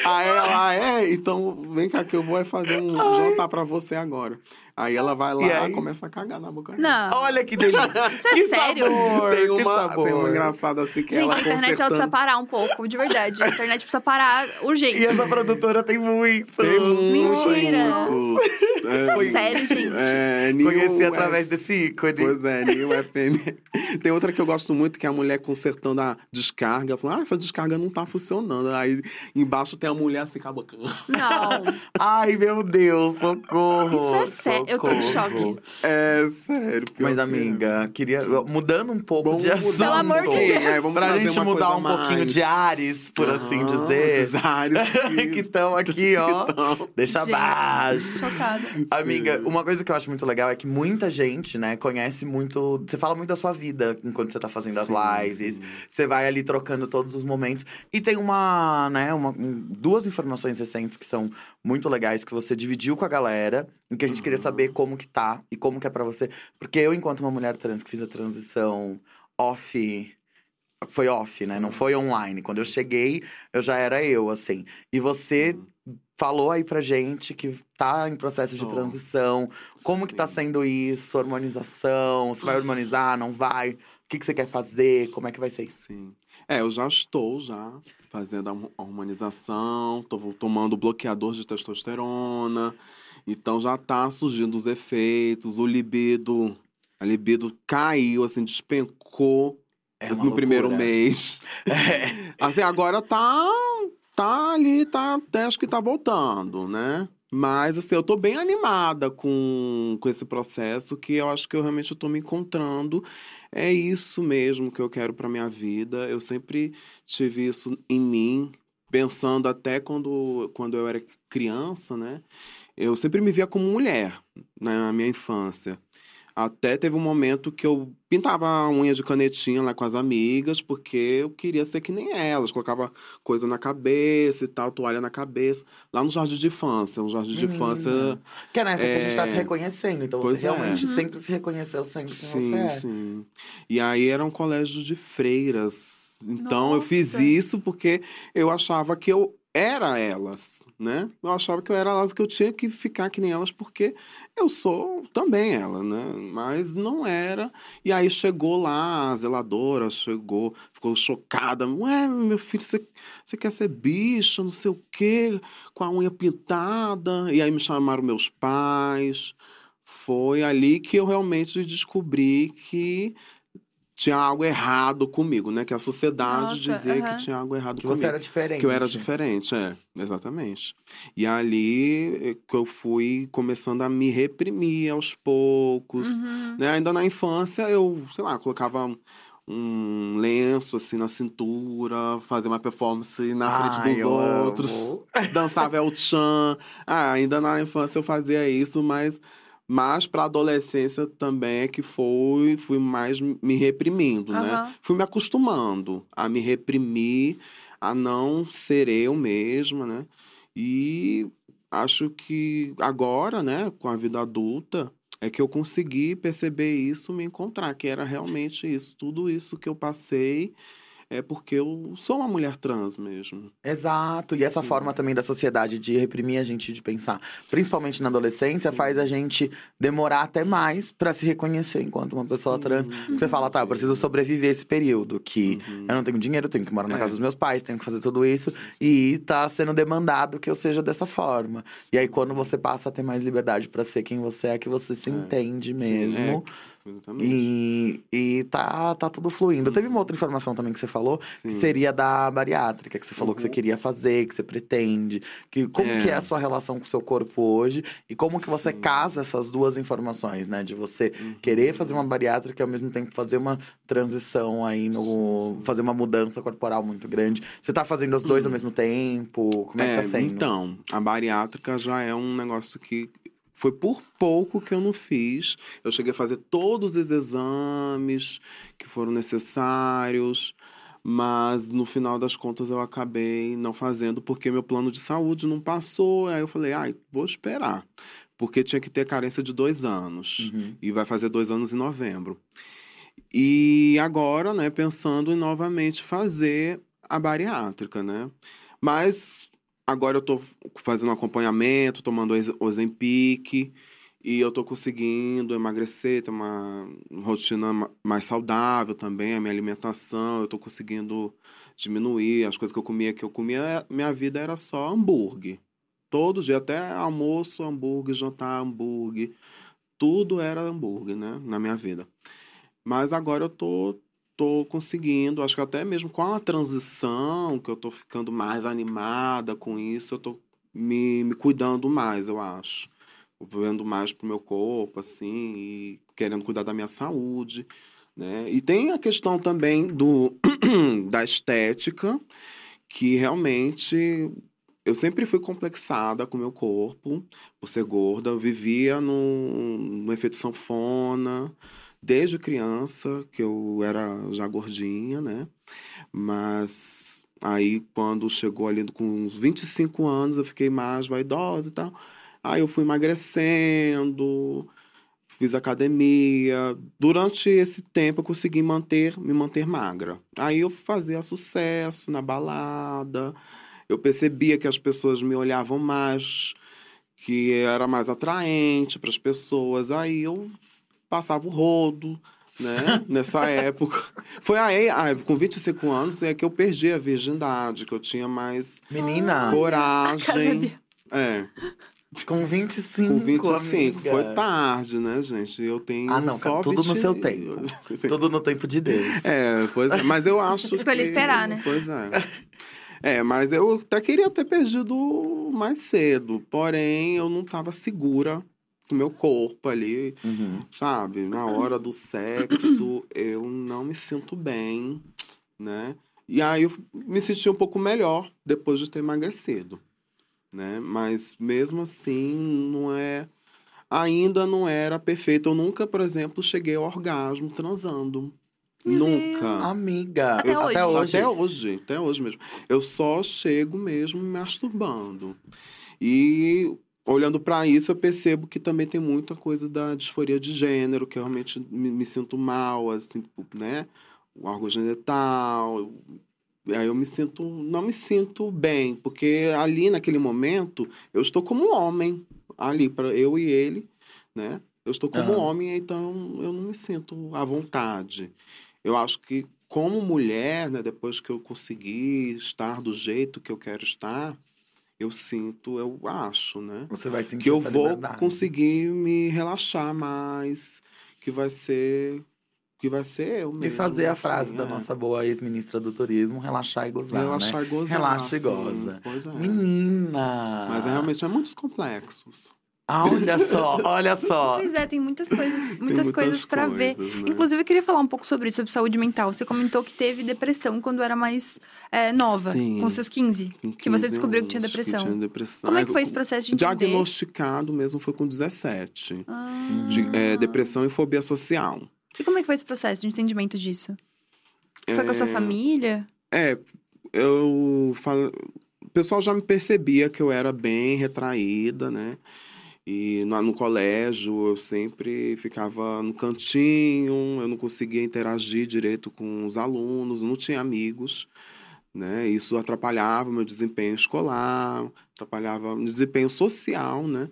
aí ela, é, então vem cá que eu vou é fazer um jantar pra você agora. Aí ela vai lá E aí? começa a cagar na boca. Não. Olha que delícia. Isso é que sério? Sabor, Tem que uma, sabor. tem uma engraçada assim que Gente, ela a internet ela precisa parar um pouco, de verdade. A internet precisa parar urgente. E essa produtora tem muito. Tem muito, Mentira. muito. Isso é sério, gente. É, New Conheci F- através desse ícone. Pois é, New FM. Tem outra que eu gosto muito, que é a mulher consertando a descarga. Falando, ah, essa descarga não tá funcionando. Aí embaixo tem a mulher assim boca. Não. Ai, meu Deus, socorro. Isso é sério. Eu tô em choque. É, sério. pior Mas, que é. amiga, queria. Mudando um pouco Vamos de assunto. Pelo amor de pouquinho, Deus. é, vamos pra gente mudar um pouquinho mais. de ares, por assim Aham, dizer. esses ares que estão aqui, ó. Deixa Gente, abaixo. Chocada. Amiga, uma coisa que eu acho muito legal é que muita gente, né, conhece muito. Você fala muito da sua vida enquanto você tá fazendo as Sim, lives. sim. Você vai ali trocando todos os momentos. E tem uma, né, uma, um- duas informações recentes que são muito legais que você dividiu com a galera. Em que a gente queria saber como que tá e como que é pra você. Porque eu, enquanto uma mulher trans que fiz a transição off. Foi off, né? Não foi online. Quando eu cheguei, eu já era eu, assim. E você falou aí pra gente que tá em processo de Oh. transição. Como que tá Sim. sendo isso? Hormonização? Você vai hormonizar? Não vai? O que, que você quer fazer? Como é que vai ser isso? Sim. É, eu já estou já fazendo a hormo- hormonização, tô tomando bloqueador de testosterona. Então já tá surgindo os efeitos, o libido, a libido caiu, assim, despencou É assim, no primeiro loucura. mês. É. Assim, agora tá tá ali, tá, até acho que tá voltando, né? Mas, assim, eu tô bem animada com, com esse processo, que eu acho que eu realmente tô me encontrando. É isso mesmo que eu quero pra minha vida. Eu sempre tive isso em mim, pensando até quando, quando eu era criança, né? Eu sempre me via como mulher na minha infância. Até teve um momento que eu pintava a unha de canetinha lá com as amigas, porque eu queria ser que nem elas. Colocava coisa na cabeça e tal, toalha na cabeça. Lá no jardim de infância. Um jardim de infância. Que é na época que a gente tá se É. reconhecendo. Então Pois você é. realmente sempre se reconheceu sendo quem Sim, você é. sim. E aí era um colégio de freiras. Então eu fiz Nossa. isso porque eu achava que eu era elas, né? Eu achava que eu era elas, que eu tinha que ficar que nem elas, porque eu sou também ela, né? Mas não era. E aí chegou lá, a zeladora chegou, ficou chocada. Ué, meu filho, você, você quer ser bicha, não sei o quê, com a unha pintada. E aí me chamaram meus pais. Foi ali que eu realmente descobri que tinha algo errado comigo, né? Que a sociedade Nossa, dizia aham. que tinha algo errado Que comigo. você era diferente. Que eu era diferente, é, exatamente. E ali eh, que eu fui começando a me reprimir aos poucos. Uhum. Né? Ainda na infância, eu, sei lá, colocava um- lenço assim na cintura, fazia uma performance na frente Ai, dos outros, amo. dançava El Chan. Ah, ainda na infância eu fazia isso, mas mais para adolescência também é que fui, fui mais me reprimindo, né? Aham. Fui me acostumando a me reprimir, a não ser eu mesma, né? E acho que agora, né, com a vida adulta, é que eu consegui perceber isso, me encontrar, que era realmente isso. Tudo isso que eu passei é porque eu sou uma mulher trans mesmo. Exato. E essa Sim. forma também da sociedade de reprimir a gente de pensar, principalmente na adolescência, faz a gente demorar até mais pra se reconhecer enquanto uma pessoa Sim. trans. Você fala, tá, eu preciso sobreviver esse período, que Uhum. eu não tenho dinheiro, eu tenho que morar na É. casa dos meus pais, tenho que fazer tudo isso. E tá sendo demandado que eu seja dessa forma. E aí, quando você passa a ter mais liberdade pra ser quem você é, que você se É. entende Sim, mesmo. é, exatamente. E, e tá, tá tudo fluindo. Teve uma outra informação também que você falou, que Sim. seria da bariátrica, que você falou que você Uhum. queria fazer, que você pretende. Que, como É. que é a sua relação com o seu corpo hoje? E como que você Sim. casa essas duas informações, né? De você Uhum. querer fazer uma bariátrica e ao mesmo tempo fazer uma transição aí no. fazer uma mudança corporal muito grande. Você tá fazendo os dois ao mesmo tempo? Como é, que tá sendo? Então, a bariátrica já é um negócio que foi por pouco que eu não fiz. Eu cheguei a fazer todos os exames que foram necessários, mas no final das contas eu acabei não fazendo porque meu plano de saúde não passou. Aí eu falei, ai, vou esperar. Porque tinha que ter carência de dois anos. Uhum. E vai fazer dois anos em novembro. E agora, né, pensando em novamente fazer a bariátrica, né? Mas agora eu tô fazendo acompanhamento, tomando Oz- Ozempic, e eu tô conseguindo emagrecer, ter uma rotina ma- mais saudável também, a minha alimentação, eu tô conseguindo diminuir as coisas que eu comia, que eu comia, minha vida era só hambúrguer. Todo dia, até almoço, hambúrguer, jantar, hambúrguer. Tudo era hambúrguer, né, na minha vida. Mas agora eu tô, tô conseguindo, acho que até mesmo com a transição, que eu tô ficando mais animada com isso, eu tô me, me cuidando mais, eu acho. Vendo mais pro meu corpo, assim, e querendo cuidar da minha saúde, né? E tem a questão também do da estética, que realmente eu sempre fui complexada com meu corpo, por ser gorda. Eu vivia no, no efeito sanfona, desde criança, que eu era já gordinha, né? Mas aí, quando chegou ali com uns 25 anos, eu fiquei mais vaidosa e tal. Aí eu fui emagrecendo, fiz academia. Durante esse tempo eu consegui manter, me manter magra. Aí eu fazia sucesso na balada. Eu percebia que as pessoas me olhavam mais, que era mais atraente para as pessoas. Aí eu passava o rodo, né? Nessa época. Foi aí, ah, com 25 anos, é que eu perdi a virgindade, que eu tinha mais Menina, coragem. É, com 25. com 25. amiga. Foi tarde, né, gente? Eu tenho Ah, não, só cara, tudo no 20 seu tempo. Tudo no tempo de Deus. É, pois é. Mas eu acho Escolhi que- esperar, né? Pois é. É, mas eu até queria ter perdido mais cedo. Porém, eu não tava segura com o meu corpo ali, Uhum. sabe? Na hora do sexo, eu não me sinto bem, né? E aí eu me senti um pouco melhor depois de ter emagrecido, né? Mas mesmo assim, não é. Ainda não era perfeito. Eu nunca, por exemplo, cheguei ao orgasmo transando. Meu nunca. Amiga, Até eu- hoje. até hoje. Até hoje, até hoje mesmo. Eu só chego mesmo me masturbando. E olhando pra isso, eu percebo que também tem muita coisa da disforia de gênero, que eu realmente me, me sinto mal, assim, né? O órgão genital. Aí eu me sinto, não me sinto bem, porque ali naquele momento eu estou como um homem, ali para eu e ele, né? Eu estou como um Aham. homem, então eu não me sinto à vontade. Eu acho que como mulher, né, depois que eu consegui estar do jeito que eu quero estar, eu sinto, eu acho, né, Você vai sentir que eu vou liberdade. conseguir me relaxar mais, que vai ser que vai ser eu mesmo. E fazer a frase assim, da é. nossa boa ex-ministra do turismo, relaxar e gozar, relaxar né? e gozar. Relaxa e assim. goza. Pois é. Menina! Mas é, realmente é muitos complexos. Ah, olha só, olha só. Pois é, tem muitas coisas, Tem muitas, coisas pra ver. né? Inclusive, eu queria falar um pouco sobre isso, sobre saúde mental. Você comentou que teve depressão quando era mais é, nova, Sim. com seus 15. Com que você 15 descobriu que tinha depressão. tinha depressão. Como é que foi esse processo de entender? Diagnosticado mesmo foi com 17. Ah. De, é, depressão e fobia social. E como é que foi esse processo de entendimento disso? Foi com a sua É, família? É, eu falo. O pessoal já me percebia que eu era bem retraída, né? E no, no colégio eu sempre ficava no cantinho, eu não conseguia interagir direito com os alunos, não tinha amigos, né? Isso atrapalhava o meu desempenho escolar, atrapalhava o desempenho social, né?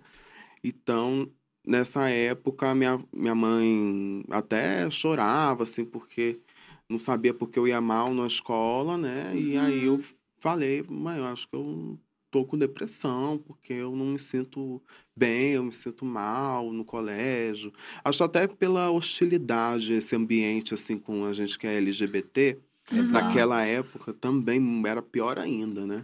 Então, nessa época, minha, minha mãe até chorava, assim, porque não sabia porque eu ia mal na escola, né? E aí eu falei, mãe, eu acho que eu tô com depressão, porque eu não me sinto bem, eu me sinto mal no colégio. Acho até pela hostilidade, esse ambiente, assim, com a gente que é LGBT, Exato. naquela época também era pior ainda, né?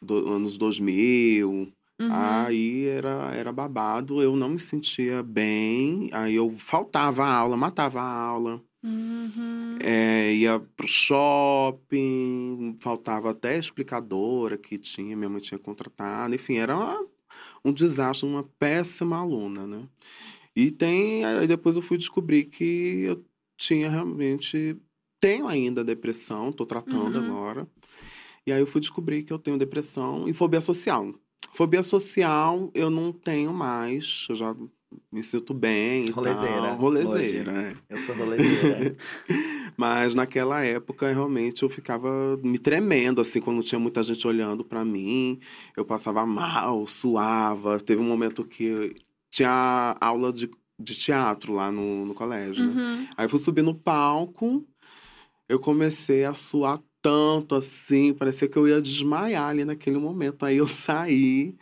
Do, anos 2000, Uhum. Aí era, era babado, eu não me sentia bem, aí eu faltava a aula, matava a aula, Uhum. é, ia pro shopping, faltava até explicadora que tinha, minha mãe tinha contratado, enfim, era uma- um desastre, uma péssima aluna, né? E tem, aí depois eu fui descobrir que eu tinha realmente, tenho ainda depressão, tô tratando Uhum. agora, e aí eu fui descobrir que eu tenho depressão e fobia social. Fobia social eu não tenho mais, eu já me sinto bem Rolezeira, tal. Rolezeira, é. Eu sou rolezeira. Mas naquela época, realmente, eu ficava me tremendo, assim, quando tinha muita gente olhando pra mim. Eu passava mal, suava. Teve um momento que tinha aula de, de teatro lá no, no colégio, né? Uhum. Aí eu fui subir no palco, eu comecei a suar tanto assim, parecia que eu ia desmaiar ali naquele momento. Aí eu saí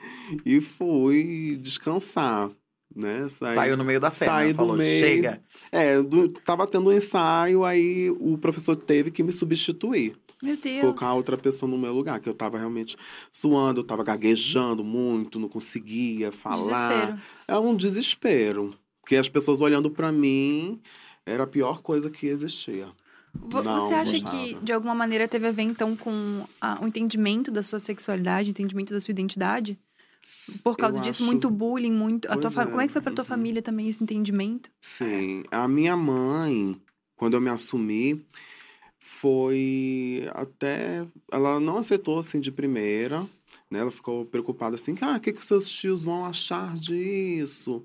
e fui descansar, né? Saí- Saiu no meio da cena, Saí do falou, meio. chega. é, do, tava tendo um ensaio, aí o professor teve que me substituir. Meu Deus. Colocar outra pessoa no meu lugar, que eu tava realmente suando, eu tava gaguejando muito, não conseguia falar. Desespero. É um desespero. Porque as pessoas olhando pra mim era a pior coisa que existia. Vo- Não, Você acha gostava. que, de alguma maneira, teve a ver, então, com a- o entendimento da sua sexualidade, o entendimento da sua identidade? Por causa Eu disso, acho- muito bullying, muito. A tua é, Como é que foi pra tua uhum. família também esse entendimento? Sim. A minha mãe, quando eu me assumi, foi até. Ela não aceitou assim de primeira, né? Ela ficou preocupada assim, ah, o que, que os seus tios vão achar disso?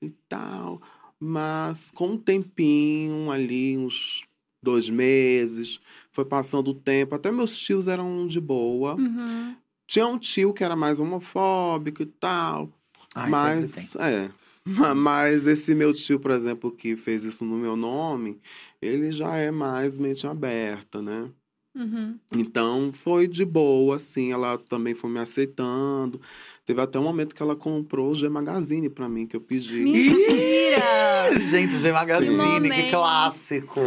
E tal. Mas com um tempinho ali, uns dois meses, foi passando o tempo, até meus tios eram de boa. Uhum. Tinha um tio que era mais homofóbico e tal. Ai, mas, sempre é. Ma- Mas esse meu tio, por exemplo, que fez isso no meu nome, ele já é mais mente aberta, né? Uhum. Então foi de boa, assim, ela também foi me aceitando. Teve até um momento que ela comprou o G Magazine pra mim, que eu pedi. Mentira! Gente, G Magazine, que momento. clássico.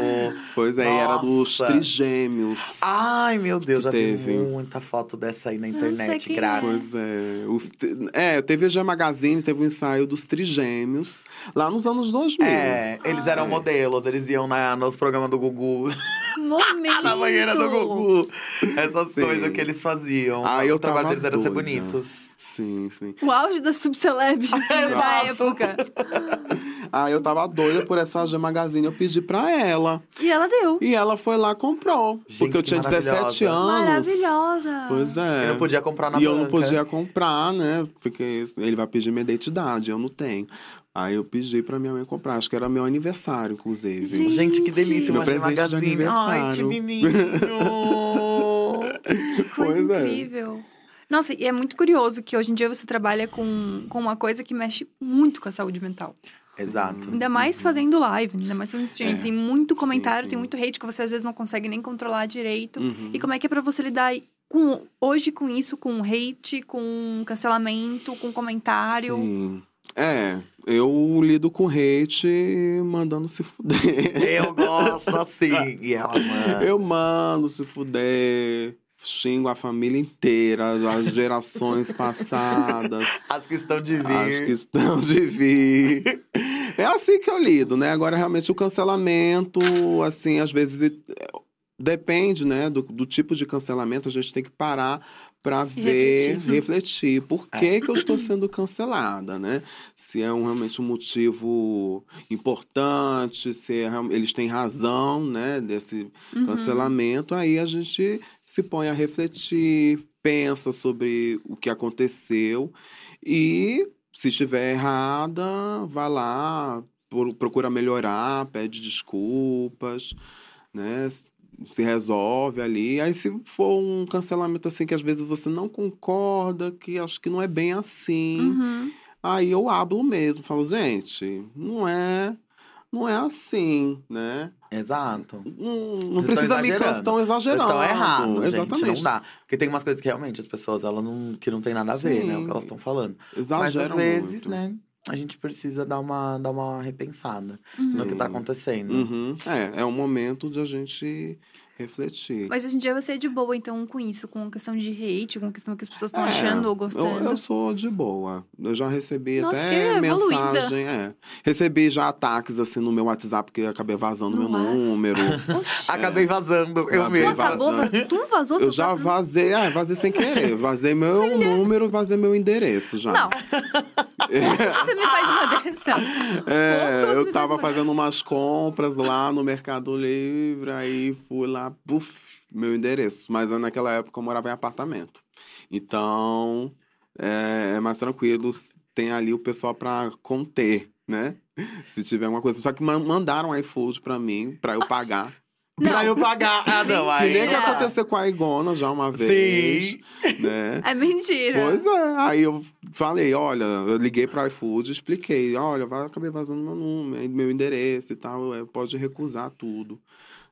Pois é, e era dos Nossa. trigêmeos. Ai, meu Deus, Que já teve. muita foto dessa aí na sei internet, é. grátis. Pois é. Os, é, teve a G Magazine, teve o ensaio dos trigêmeos, lá nos anos 2000. É, eles eram modelos, eles iam na, nos programas do Gugu, Momento! na banheira do Gugu. Essas Sim. coisas que eles faziam. Ah, eu o trabalho tava deles era ser bonitos. Sim, sim. O auge da subceleb da Exato. época. Ah, eu tava doida por essa G Magazine, eu pedi pra ela. E ela deu. E ela foi lá e comprou. Gente, porque eu tinha 17 maravilhosa. anos. Maravilhosa. Pois é. Eu não podia comprar na E eu não banca. podia comprar, né? Porque ele vai pedir minha identidade, eu não tenho. Aí eu pedi pra minha mãe comprar. Acho que era meu aniversário, inclusive. Gente. Gente, que delícia, Meu presente de Magazine. Ai, que aniversário. Coisa menino! Pois é. incrível. Nossa, e é muito curioso que hoje em dia você trabalha com, com uma coisa que mexe muito com a saúde mental. Exato. Ainda mais fazendo live, ainda mais fazendo streaming. É. Tem muito comentário, sim. tem muito hate que você às vezes não consegue nem controlar direito. Uhum. E como é que é pra você lidar com, hoje com isso, com hate, com cancelamento, com comentário? Sim. É, eu lido com hate mandando se fuder. Eu gosto assim. E ela, mano. Eu mando se fuder. Xingo a família inteira, as gerações passadas. As que estão de vir. Acho que estão de vir. É assim que eu lido, né? Agora, realmente, o cancelamento, assim, às vezes depende, né, do, do tipo de cancelamento, a gente tem que parar para ver, refletir. refletir. Por que, que eu estou sendo cancelada, né? Se é um, realmente um motivo importante, se é eles têm razão, né, desse Uhum. cancelamento, aí a gente se põe a refletir, pensa sobre o que aconteceu e se estiver errada, vai lá, pro- procura melhorar, pede desculpas, né? Se resolve ali. Aí se for um cancelamento assim que às vezes você não concorda, que acho que não é bem assim, Uhum. Aí eu hablo mesmo, falo, gente, não é, não é assim, né? Exato. Não, não precisa estão me Vocês exagerando. estão errados, Exatamente. gente. Não dá. Porque tem umas coisas que realmente as pessoas, ela não, que não tem nada a ver, né? O Sim. que elas estão falando. Mas Exageram às vezes, muito. né? A gente precisa dar uma, dar uma repensada no que tá Sim. acontecendo. Uhum. É, é um momento de a gente refletir. Mas hoje em dia você é de boa, então, com isso, com questão de hate, com a questão que as pessoas estão É, achando ou Eu, gostando. eu sou de boa. Eu já recebi Nossa, até que mensagem. É. Recebi já ataques assim no meu WhatsApp, porque eu acabei vazando No meu Whats? número. Oxi. Acabei vazando, eu Tu Acabei mesmo. vazando. vaz- tu vazou Eu teu já próprio- vazei, ah, vazei sem querer. Vazei meu número, vazei meu endereço já. Não. Você me faz uma dessa. É, eu tava faz fazendo umas compras lá no Mercado Livre, aí fui lá, puf, meu endereço. Mas naquela época eu morava em apartamento. Então, é, é mais tranquilo, tem ali o pessoal pra conter, né? Se tiver alguma coisa. Só que ma- mandaram iFood pra mim, pra eu pagar. Pra eu pagar. Ah, não, Que aí. nem que aconteceu com a Igona já uma vez. Sim. Né? É mentira. Pois é, aí eu falei, olha, eu liguei para iFood, expliquei, olha, vai, acabei vazando meu número, meu endereço e tal, é, pode recusar tudo,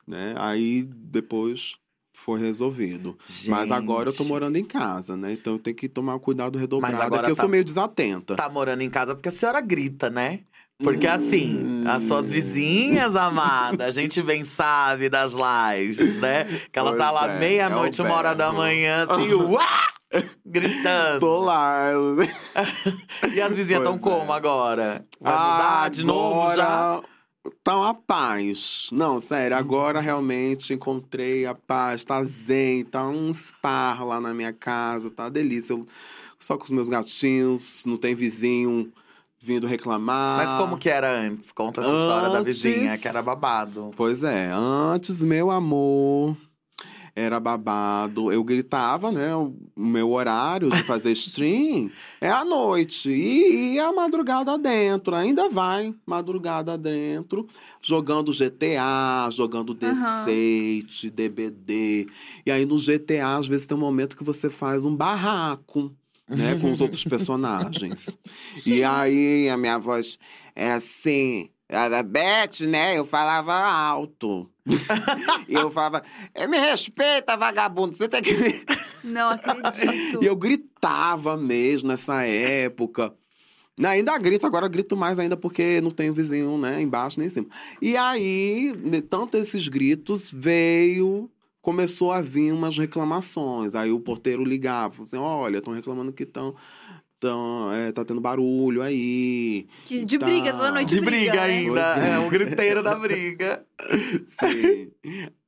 né? Aí depois foi resolvido. Mas agora eu tô Gente. morando em casa, né? Então eu tenho que tomar cuidado redobrado, porque eu tá- sou meio desatenta. Tá morando em casa porque a senhora grita, né? Porque assim, as Hum. suas vizinhas, amada, a gente bem sabe das lives, né? Que ela tá Pois lá é, meia-noite, é uma hora da manhã, assim, uá! Gritando. Tô lá. E as vizinhas estão é. como agora? Vai mudar de novo já? Tá uma paz. Não, sério, agora realmente encontrei a paz, tá zen, tá um spa lá na minha casa, tá uma delícia. Eu, só com os meus gatinhos, não tem vizinho vindo reclamar. Mas como que era antes? Conta essa história da Antes- vizinha, que era babado. Pois é, antes, meu amor, era babado. Eu gritava, né? O meu horário de fazer stream é à noite. E, e a madrugada dentro. Ainda vai, madrugada dentro, jogando GTA, jogando Aham. D6, DBD. E aí no GTA, às vezes tem um momento que você faz um barraco. Né, com os outros personagens. E aí a minha voz era assim: Era Beth, né? Eu falava alto. e eu falava, "Eh, me respeita, vagabundo, você tem que Não acredito. E eu gritava mesmo nessa época. Né, Ainda grito, agora grito mais ainda porque não tenho vizinho, né, embaixo nem em cima. E aí, de tanto esses gritos, veio, começou a vir umas reclamações. Aí o porteiro ligava, falou assim: olha, estão reclamando que estão. Tão, é, tá tendo barulho aí. Que de Tá. briga, toda noite De briga né? ainda. Pois é. Um griteiro da briga. Sim.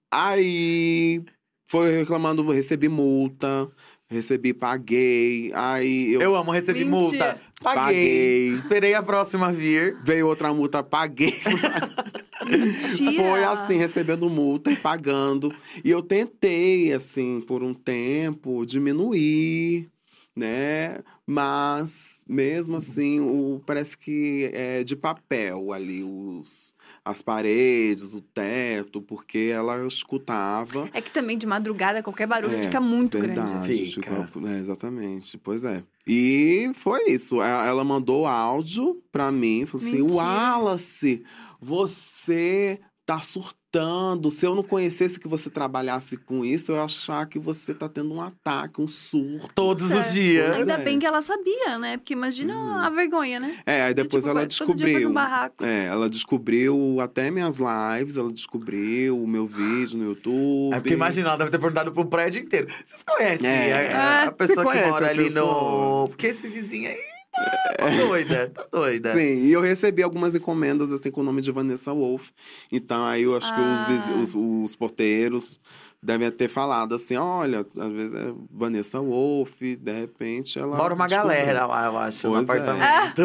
aí foi reclamando, recebi multa, recebi, paguei. Aí eu, Eu amo receber Mentira. multa. Paguei. Paguei. Esperei a próxima vir. veio outra multa, paguei. Mentira. Foi assim, recebendo multa e pagando. E eu tentei, assim, por um tempo, diminuir, né? Mas, mesmo assim, o, parece que é de papel ali, os, as paredes, o teto, porque ela escutava. É que também de madrugada, qualquer barulho É, fica muito grande. Verdade, Fica. tipo, é, exatamente, pois é. E foi isso. Ela mandou áudio pra mim, falou assim: Mentira. Wallace, você tá surtando. Se eu não conhecesse que você trabalhasse com isso, eu ia achar que você tá tendo um ataque, um surto. Todos É. os dias. Ainda é. bem que ela sabia, né? Porque imagina a vergonha, né? É, aí De, depois tipo, ela faz descobriu. um barraco. É, ela descobriu até minhas lives, ela descobriu o meu vídeo no YouTube. É porque imagina, ela deve ter perguntado pro prédio inteiro. Vocês conhecem É. a, a pessoa Você que mora ali pessoa? no. Porque esse vizinho aí tá, doida, tá doida. Sim, e eu recebi algumas encomendas assim com o nome de Vanessa Wolf. Então aí eu acho que os, Ah. os, os porteiros devem ter falado assim: olha, às vezes é Vanessa Wolf, de repente ela. Mora uma descobriu. galera lá, eu acho, no Pois é. apartamento.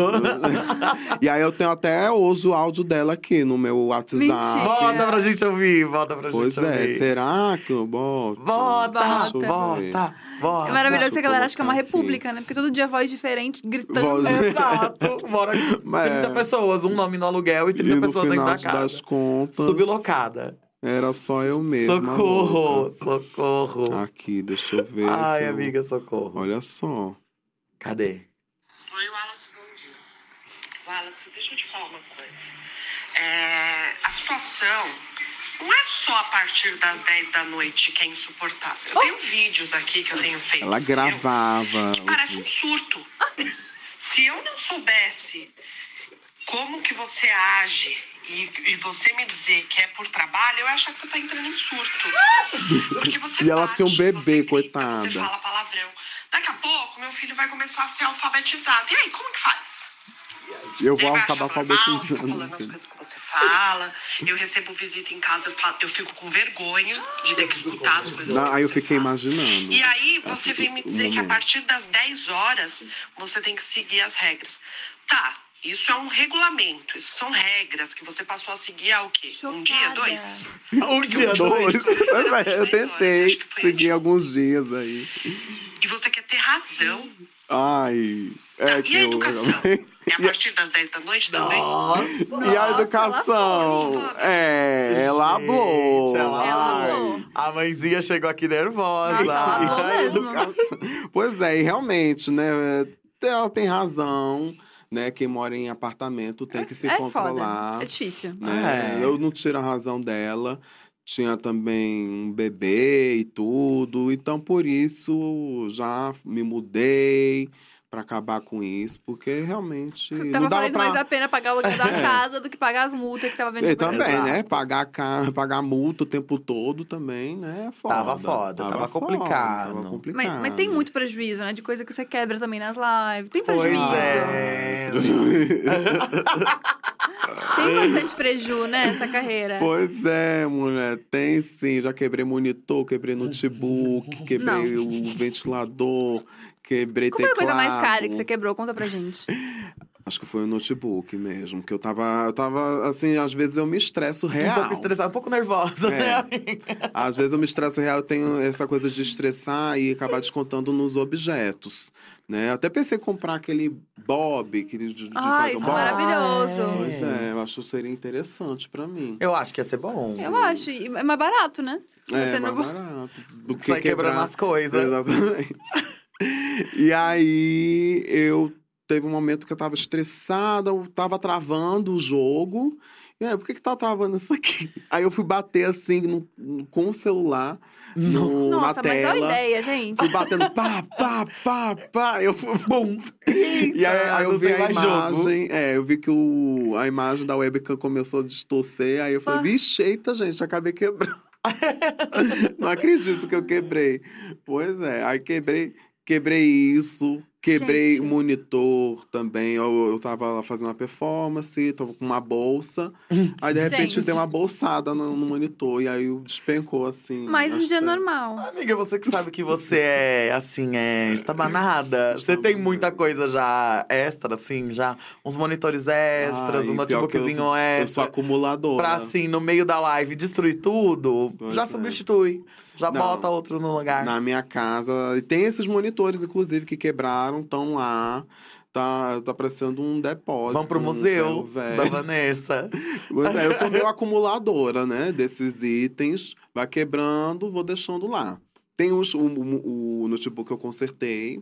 e aí eu tenho até hoje o áudio dela aqui no meu WhatsApp. Mentira. Volta pra gente ouvir, volta pra Pois gente é, ouvir. será que eu boto? Ver. volta, volta. É maravilhoso que a galera acha que é uma aqui. república, né? Porque todo dia voz diferente, gritando. Voz- Exato. Mora 30 É. pessoas, um nome no aluguel e E 30 no pessoas dentro da das casa. contas. Sublocada. Era só eu mesma. Socorro, socorro. Aqui, deixa eu ver. Ai, eu- amiga, socorro. Olha só. Cadê? Oi, Wallace, bom dia. Wallace, deixa eu te falar uma coisa. É, a situação não é só a partir das 10 da noite que é insuportável. Eu tenho vídeos aqui que eu tenho feito. Ela seu, gravava. que parece um surto. Se eu não soubesse como que você age e, e você me dizer que é por trabalho, eu ia achar que você tá entrando em surto. Porque você E ela bate, tinha um bebê, você grita, coitada. Você fala palavrão. Daqui a pouco, meu filho vai começar a ser alfabetizado. E aí, como que faz? Eu vou acabar achar normal, falando as alfabetizando. coisas que você fala. Eu recebo visita em casa, eu, falo- eu fico com vergonha de ter que escutar as coisas Não, aí eu fiquei fala. imaginando. E aí você vem me Um dizer que a partir das 10 horas você tem que seguir as regras. Tá, isso é um regulamento, isso são regras que você passou a seguir há o quê? Um dia, Chocada. dois? Um dia, Dois. Eu tentei seguir alguns dias aí. E você quer ter razão. Ai. Tá, É e que a eu. educação? É a partir das 10 da noite também? Nossa. E a educação? ela. É, ela hablou. ela. A mãezinha chegou aqui nervosa. Nossa, ela E a mesmo. educação- Pois é, e realmente, né? Ela tem razão, né? Quem mora em apartamento tem que se é controlar. foda. É difícil. né? É. Eu não tiro a razão dela. Tinha também um bebê e tudo. Então, por isso, já me mudei para acabar com isso, porque realmente não Tava dava valendo pra... mais a pena pagar o aluguel da É. casa do que pagar as multas que tava vendo. E aí. também, Exato. né? Pagar, ca... pagar multa o tempo todo também, né? é Foda. Tava foda, tava complicado. tava complicado. Mas, mas tem muito prejuízo, né? De coisa que você quebra também nas lives. Tem Pois prejuízo. é. Tem bastante preju, né? Essa carreira. Pois é, mulher, tem sim. Já quebrei monitor, quebrei notebook, quebrei o ventilador, quebrei Qual foi a coisa mais cara que você quebrou? Conta pra gente. Acho que foi o notebook mesmo, que eu tava, eu tava, assim, às vezes eu me estresso Um real. pouco estressada, um pouco nervosa, É. né, amiga? Às vezes eu me estresso real, eu tenho essa coisa de estressar e acabar descontando nos objetos, né? Até pensei em comprar aquele bob, que de, de Ah, fazer um isso é bob. maravilhoso. Pois é, eu acho que seria interessante pra mim. Eu acho que ia ser bom. Eu acho. É mais barato, né? É, mais barato. Do que Sai quebrando quebrar. as coisas. Exatamente. e aí eu teve um momento que eu tava estressada, eu tava travando o jogo. E aí, por que que tá travando isso aqui? Aí eu fui bater assim no- no- com o celular no, Nossa, na mas tela. olha a ideia, gente. Fui batendo pá, pá, pá, pá. Eu fui, bum. E aí, aí eu vi a imagem, é, eu vi que o, a imagem da webcam começou a distorcer. Aí eu falei, Ah. vixe, eita, gente, acabei quebrando. Não acredito que eu quebrei. Pois é, aí quebrei, quebrei isso, quebrei Gente. o monitor também. Eu, eu tava lá fazendo uma performance, tava com uma bolsa. Aí de repente Gente. deu uma bolsada no, no monitor. E aí despencou assim. Mais um dia telas. normal. Amiga, você que sabe que você é, assim, é estabanada. Você tem muita coisa já extra, assim, já. Uns monitores extras, Ai, um que eu notebookzinho sou- Eu sou extra. acumuladora. Pra, assim, no meio da live, destruir tudo. Pois já é. substitui. Já Não. bota outro no lugar. Na minha casa. E tem esses monitores, inclusive, que quebraram, estão lá. Tá, tá parecendo um depósito. Vamos pro museu ferro da velho. Vanessa. É, eu sou meio acumuladora, né? Desses itens. Vai quebrando, vou deixando lá. Tem os, o, o, o notebook que eu consertei.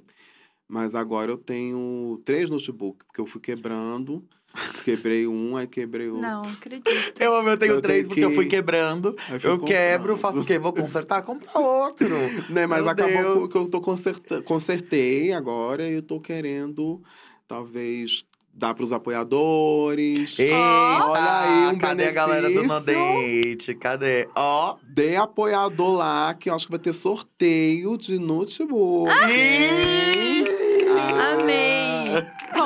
Mas agora eu tenho três notebooks, porque eu fui quebrando. Quebrei um, aí quebrei outro. Não, acredito. Eu, eu tenho Eu três porque eu que- fui quebrando. Fui Eu quebro, faço o quê? Vou consertar, compra outro. Né, mas Meu acabou Deus. que eu tô conserta, consertei agora e eu tô querendo, talvez, dar pros apoiadores. Eita, Olha aí, um cadê a galera do No benefício. Date? Cadê? Ó. Dê apoiador lá, que eu acho que vai ter sorteio de notebook. Ah.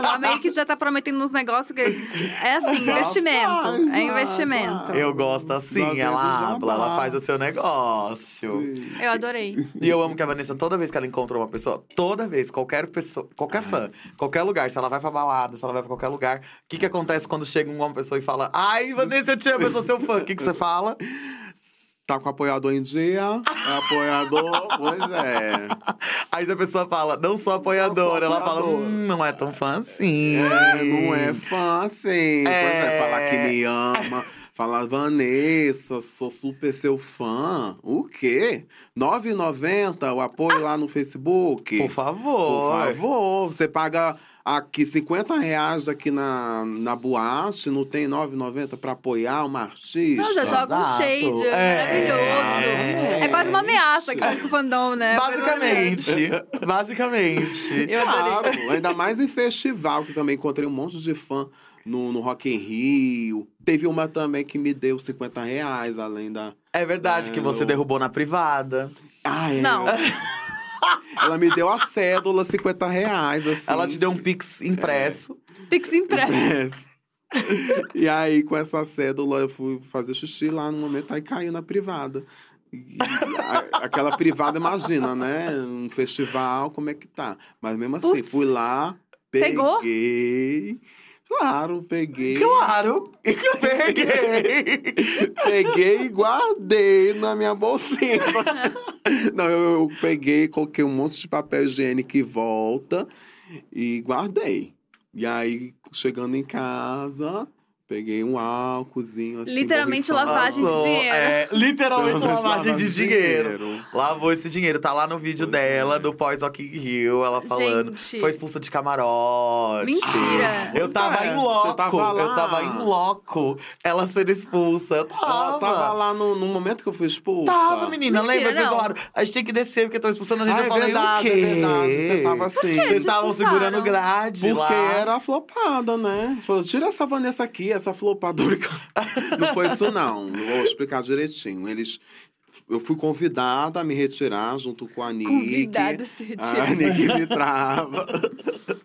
Bom, amei que já tá prometendo uns negócios que é assim, Já investimento. faz, é investimento. Eu gosto assim, ela habla, ela faz o seu negócio. Sim. Eu adorei. E eu amo que a Vanessa, toda vez que ela encontra uma pessoa, toda vez, qualquer pessoa, qualquer fã, qualquer lugar, se ela vai pra balada, se ela vai pra qualquer lugar, o que que acontece quando chega uma pessoa e fala, ai, Vanessa, eu te amo, eu sou seu fã, o que que você fala? Tá com apoiador em dia? É apoiador? pois é. Aí a pessoa fala, não sou apoiadora, ela fala, hum, não é tão fã assim. É, não é fã assim. Pois é, É. falar que me ama. Falar, Vanessa, sou super seu fã. O quê? R$ 9,90 o apoio lá no Facebook? Por favor. Por favor. Você paga aqui 50 reais aqui na, na boate, não tem R$ 9,90 pra apoiar uma artista? Não, já joga um shade. É. Maravilhoso. É quase uma ameaça que faz com o fandom, né? Basicamente. Basicamente. Eu adorei. Claro, ainda mais em festival, que também encontrei um monte de fã no, no Rock in Rio. Teve uma também que me deu 50 reais, além da... É verdade que É, você eu- derrubou na privada. Ah, é. Não. Ela me deu a cédula, 50 reais, assim. Ela te deu um pix impresso. Pix impresso. E aí, com essa cédula, eu fui fazer xixi lá no momento, aí caiu na privada. E a- aquela privada, imagina, né? Um festival, como é que tá? Mas mesmo assim, Putz. fui lá, Pegou? Peguei. Claro, peguei. Claro! Peguei! Peguei e guardei na minha bolsinha. Não, eu, eu peguei, coloquei um monte de papel higiênico em volta e guardei. E aí, chegando em casa, peguei um álcoolzinho assim. Literalmente lavagem de dinheiro. É, literalmente lavagem de dinheiro. dinheiro. Lavou esse dinheiro. Tá lá no vídeo Pois dela, é. do pós Rock in Rio, ela falando. Gente. Foi expulsa de camarote. Mentira. Eu tava Pois é, em loco. você tava lá. Eu tava em loco. Ela sendo expulsa. Eu tava. Ela tava lá no, no momento que eu fui expulsa. Tava, menina. Mentira, Lembra que falaram? A gente tem que descer porque estão expulsando a gente. Ah, eu é falei, verdade, o quê? é verdade. Você tava assim. Vocês eles estavam segurando grade Porque lá. era flopada, né? Falou, tira essa Vanessa aqui, essa flopadora. não foi isso, não. Eu Vou explicar direitinho. Eles. Eu fui convidada a me retirar junto com a Nick. Convidada a se retirar. A Nick me trava.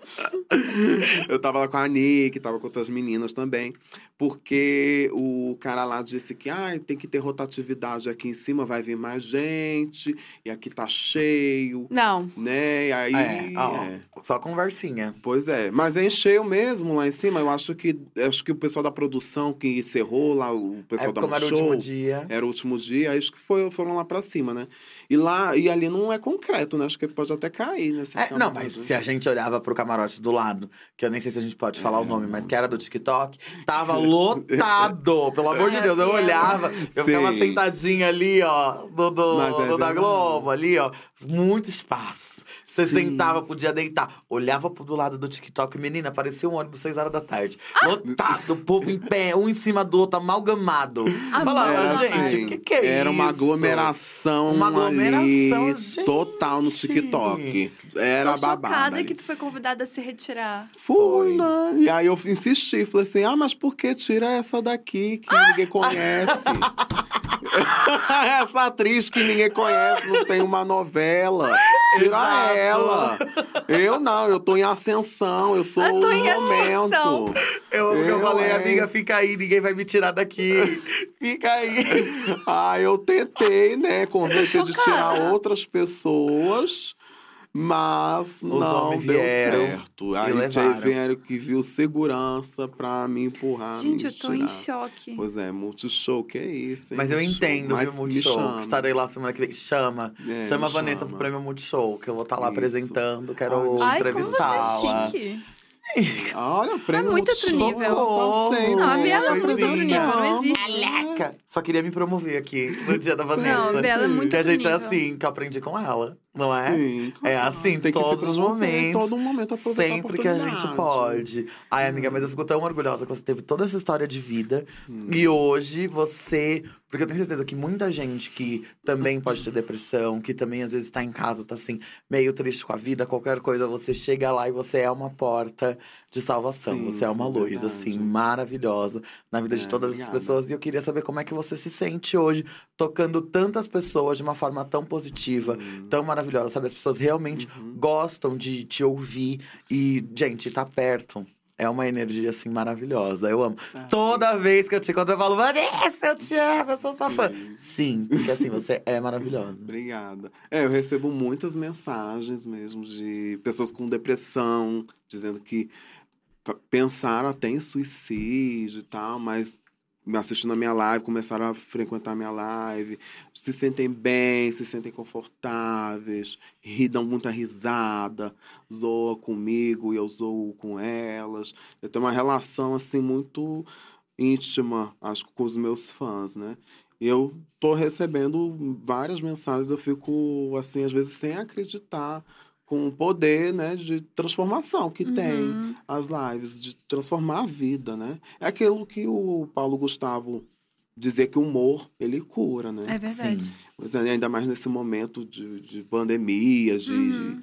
Eu tava lá com a Nick, tava com outras meninas também. Porque o cara lá disse que ah, tem que ter rotatividade aqui em cima, vai vir mais gente, e aqui tá cheio, Não. né? E aí. É, ó, é. só conversinha. Pois é, mas encheu mesmo lá em cima. Eu acho que acho que o pessoal da produção que encerrou lá, o pessoal É da como era o show, último dia. era o último dia, acho que foi, foram lá pra cima, né? E lá e ali não é concreto, né? Acho que pode até cair, né? se É, não, mas se a gente olhava pro camarote do lado, que eu nem sei se a gente pode falar o nome, mas que era do TikTok, tava lotado. Pelo amor de Deus, eu olhava, eu ficava Sim. sentadinha ali, ó, do, do, é do da. Globo, ali, ó. Muito espaço. Você Sim. sentava, podia deitar. Olhava pro do lado do TikTok, menina, parecia um ônibus 6 horas da tarde. Lotado, o povo em pé, um em cima do outro, amalgamado. Falava, Era gente, o que, que é isso? Era uma aglomeração, Uma aglomeração, ali, gente. total no TikTok. Era Tô babada. chocada ali. que tu foi convidada a se retirar. Fui, né? E aí eu insisti, falei assim: ah, mas por que tira essa daqui que ninguém conhece? essa atriz que ninguém conhece, não tem uma novela. Tira Exato. Ela. Eu não, eu tô em ascensão, eu sou Eu tô o em ascensão. momento. Eu, eu, Eu, falei, hein? amiga, fica aí, ninguém vai me tirar daqui. fica aí. Ah, eu tentei, né, convencer de tirar outras pessoas. Mas não homens deu vieram certo. Aí levaram. vieram que viu segurança pra me empurrar. Gente, me eu tô em tirar. choque. Pois é, Multishow, que é isso, hein? Mas eu entendo, Mas viu, me Multishow. estarei lá semana que vem. Chama. É, chama a Vanessa chama. pro prêmio Multishow, que eu vou estar lá Isso. apresentando. Quero entrevistá-la. é chique. Olha, o prêmio É muito outro nível. tá. Não, a Biela é muito outro nível, não existe. Só queria me promover aqui no dia da Vanessa. Não, a Bela é muito Que a gente é nível. assim, que eu aprendi com ela, não é? Sim, É claro. assim, Tem todos os momentos. Todo momento aproveitar Sempre que a gente pode. Ai, amiga, mas eu fico tão orgulhosa que você teve toda essa história de vida. Hum. E hoje você. Porque eu tenho certeza que muita gente que também pode ter depressão, que também às vezes tá em casa, tá assim, meio triste com a vida, qualquer coisa, você chega lá e você é uma porta de salvação. Sim, você é uma sim, luz, verdade. assim, maravilhosa na vida de É, todas obrigada. as pessoas. E eu queria saber como é que você se sente hoje, tocando tantas pessoas de uma forma tão positiva, Hum. tão maravilhosa, sabe? As pessoas realmente Uhum. gostam de te ouvir e, gente, tá perto. É uma energia, assim, maravilhosa. Eu amo. Ah, Toda vez que eu te encontro, eu falo, Vanessa, eu te amo, eu sou sua fã. Sim, porque assim, você é maravilhosa. Obrigada. É, eu recebo muitas mensagens mesmo de pessoas com depressão, dizendo que pensaram até em suicídio e tal, mas assistindo a minha live, começaram a frequentar a minha live, se sentem bem, se sentem confortáveis, ri, dão muita risada, zoa comigo e eu zoo com elas. Eu tenho uma relação assim muito íntima, acho com os meus fãs, né? Eu tô recebendo várias mensagens, eu fico, assim, às vezes sem acreditar com o poder, né, de transformação que tem Uhum. as lives, de transformar a vida, né? É aquilo que o Paulo Gustavo dizia que o humor, ele cura, né? É verdade. Sim. É, ainda mais nesse momento de, de pandemia, de... Uhum.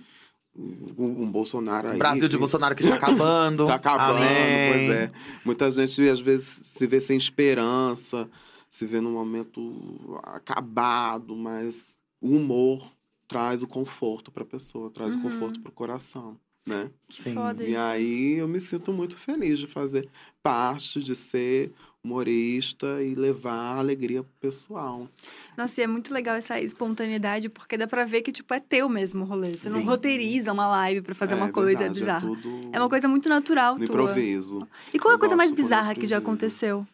Um, um Bolsonaro aí. O Brasil de que- Bolsonaro que está acabando. Tá acabando, Amém. pois é. Muita gente às vezes se vê sem esperança, se vê num momento acabado, mas o humor traz o conforto para a pessoa, traz Uhum. o conforto para o coração, né? Sim. Foda E isso. aí eu me sinto muito feliz de fazer parte, de ser humorista e levar alegria pro pessoal. Nossa, e é muito legal essa espontaneidade, porque dá pra ver que, tipo, é teu mesmo o rolê. Você não Sim. roteiriza uma live pra fazer É uma coisa verdade, bizarra. É, tudo É uma coisa muito natural no tua. improviso. E qual é a coisa mais bizarra que já aconteceu?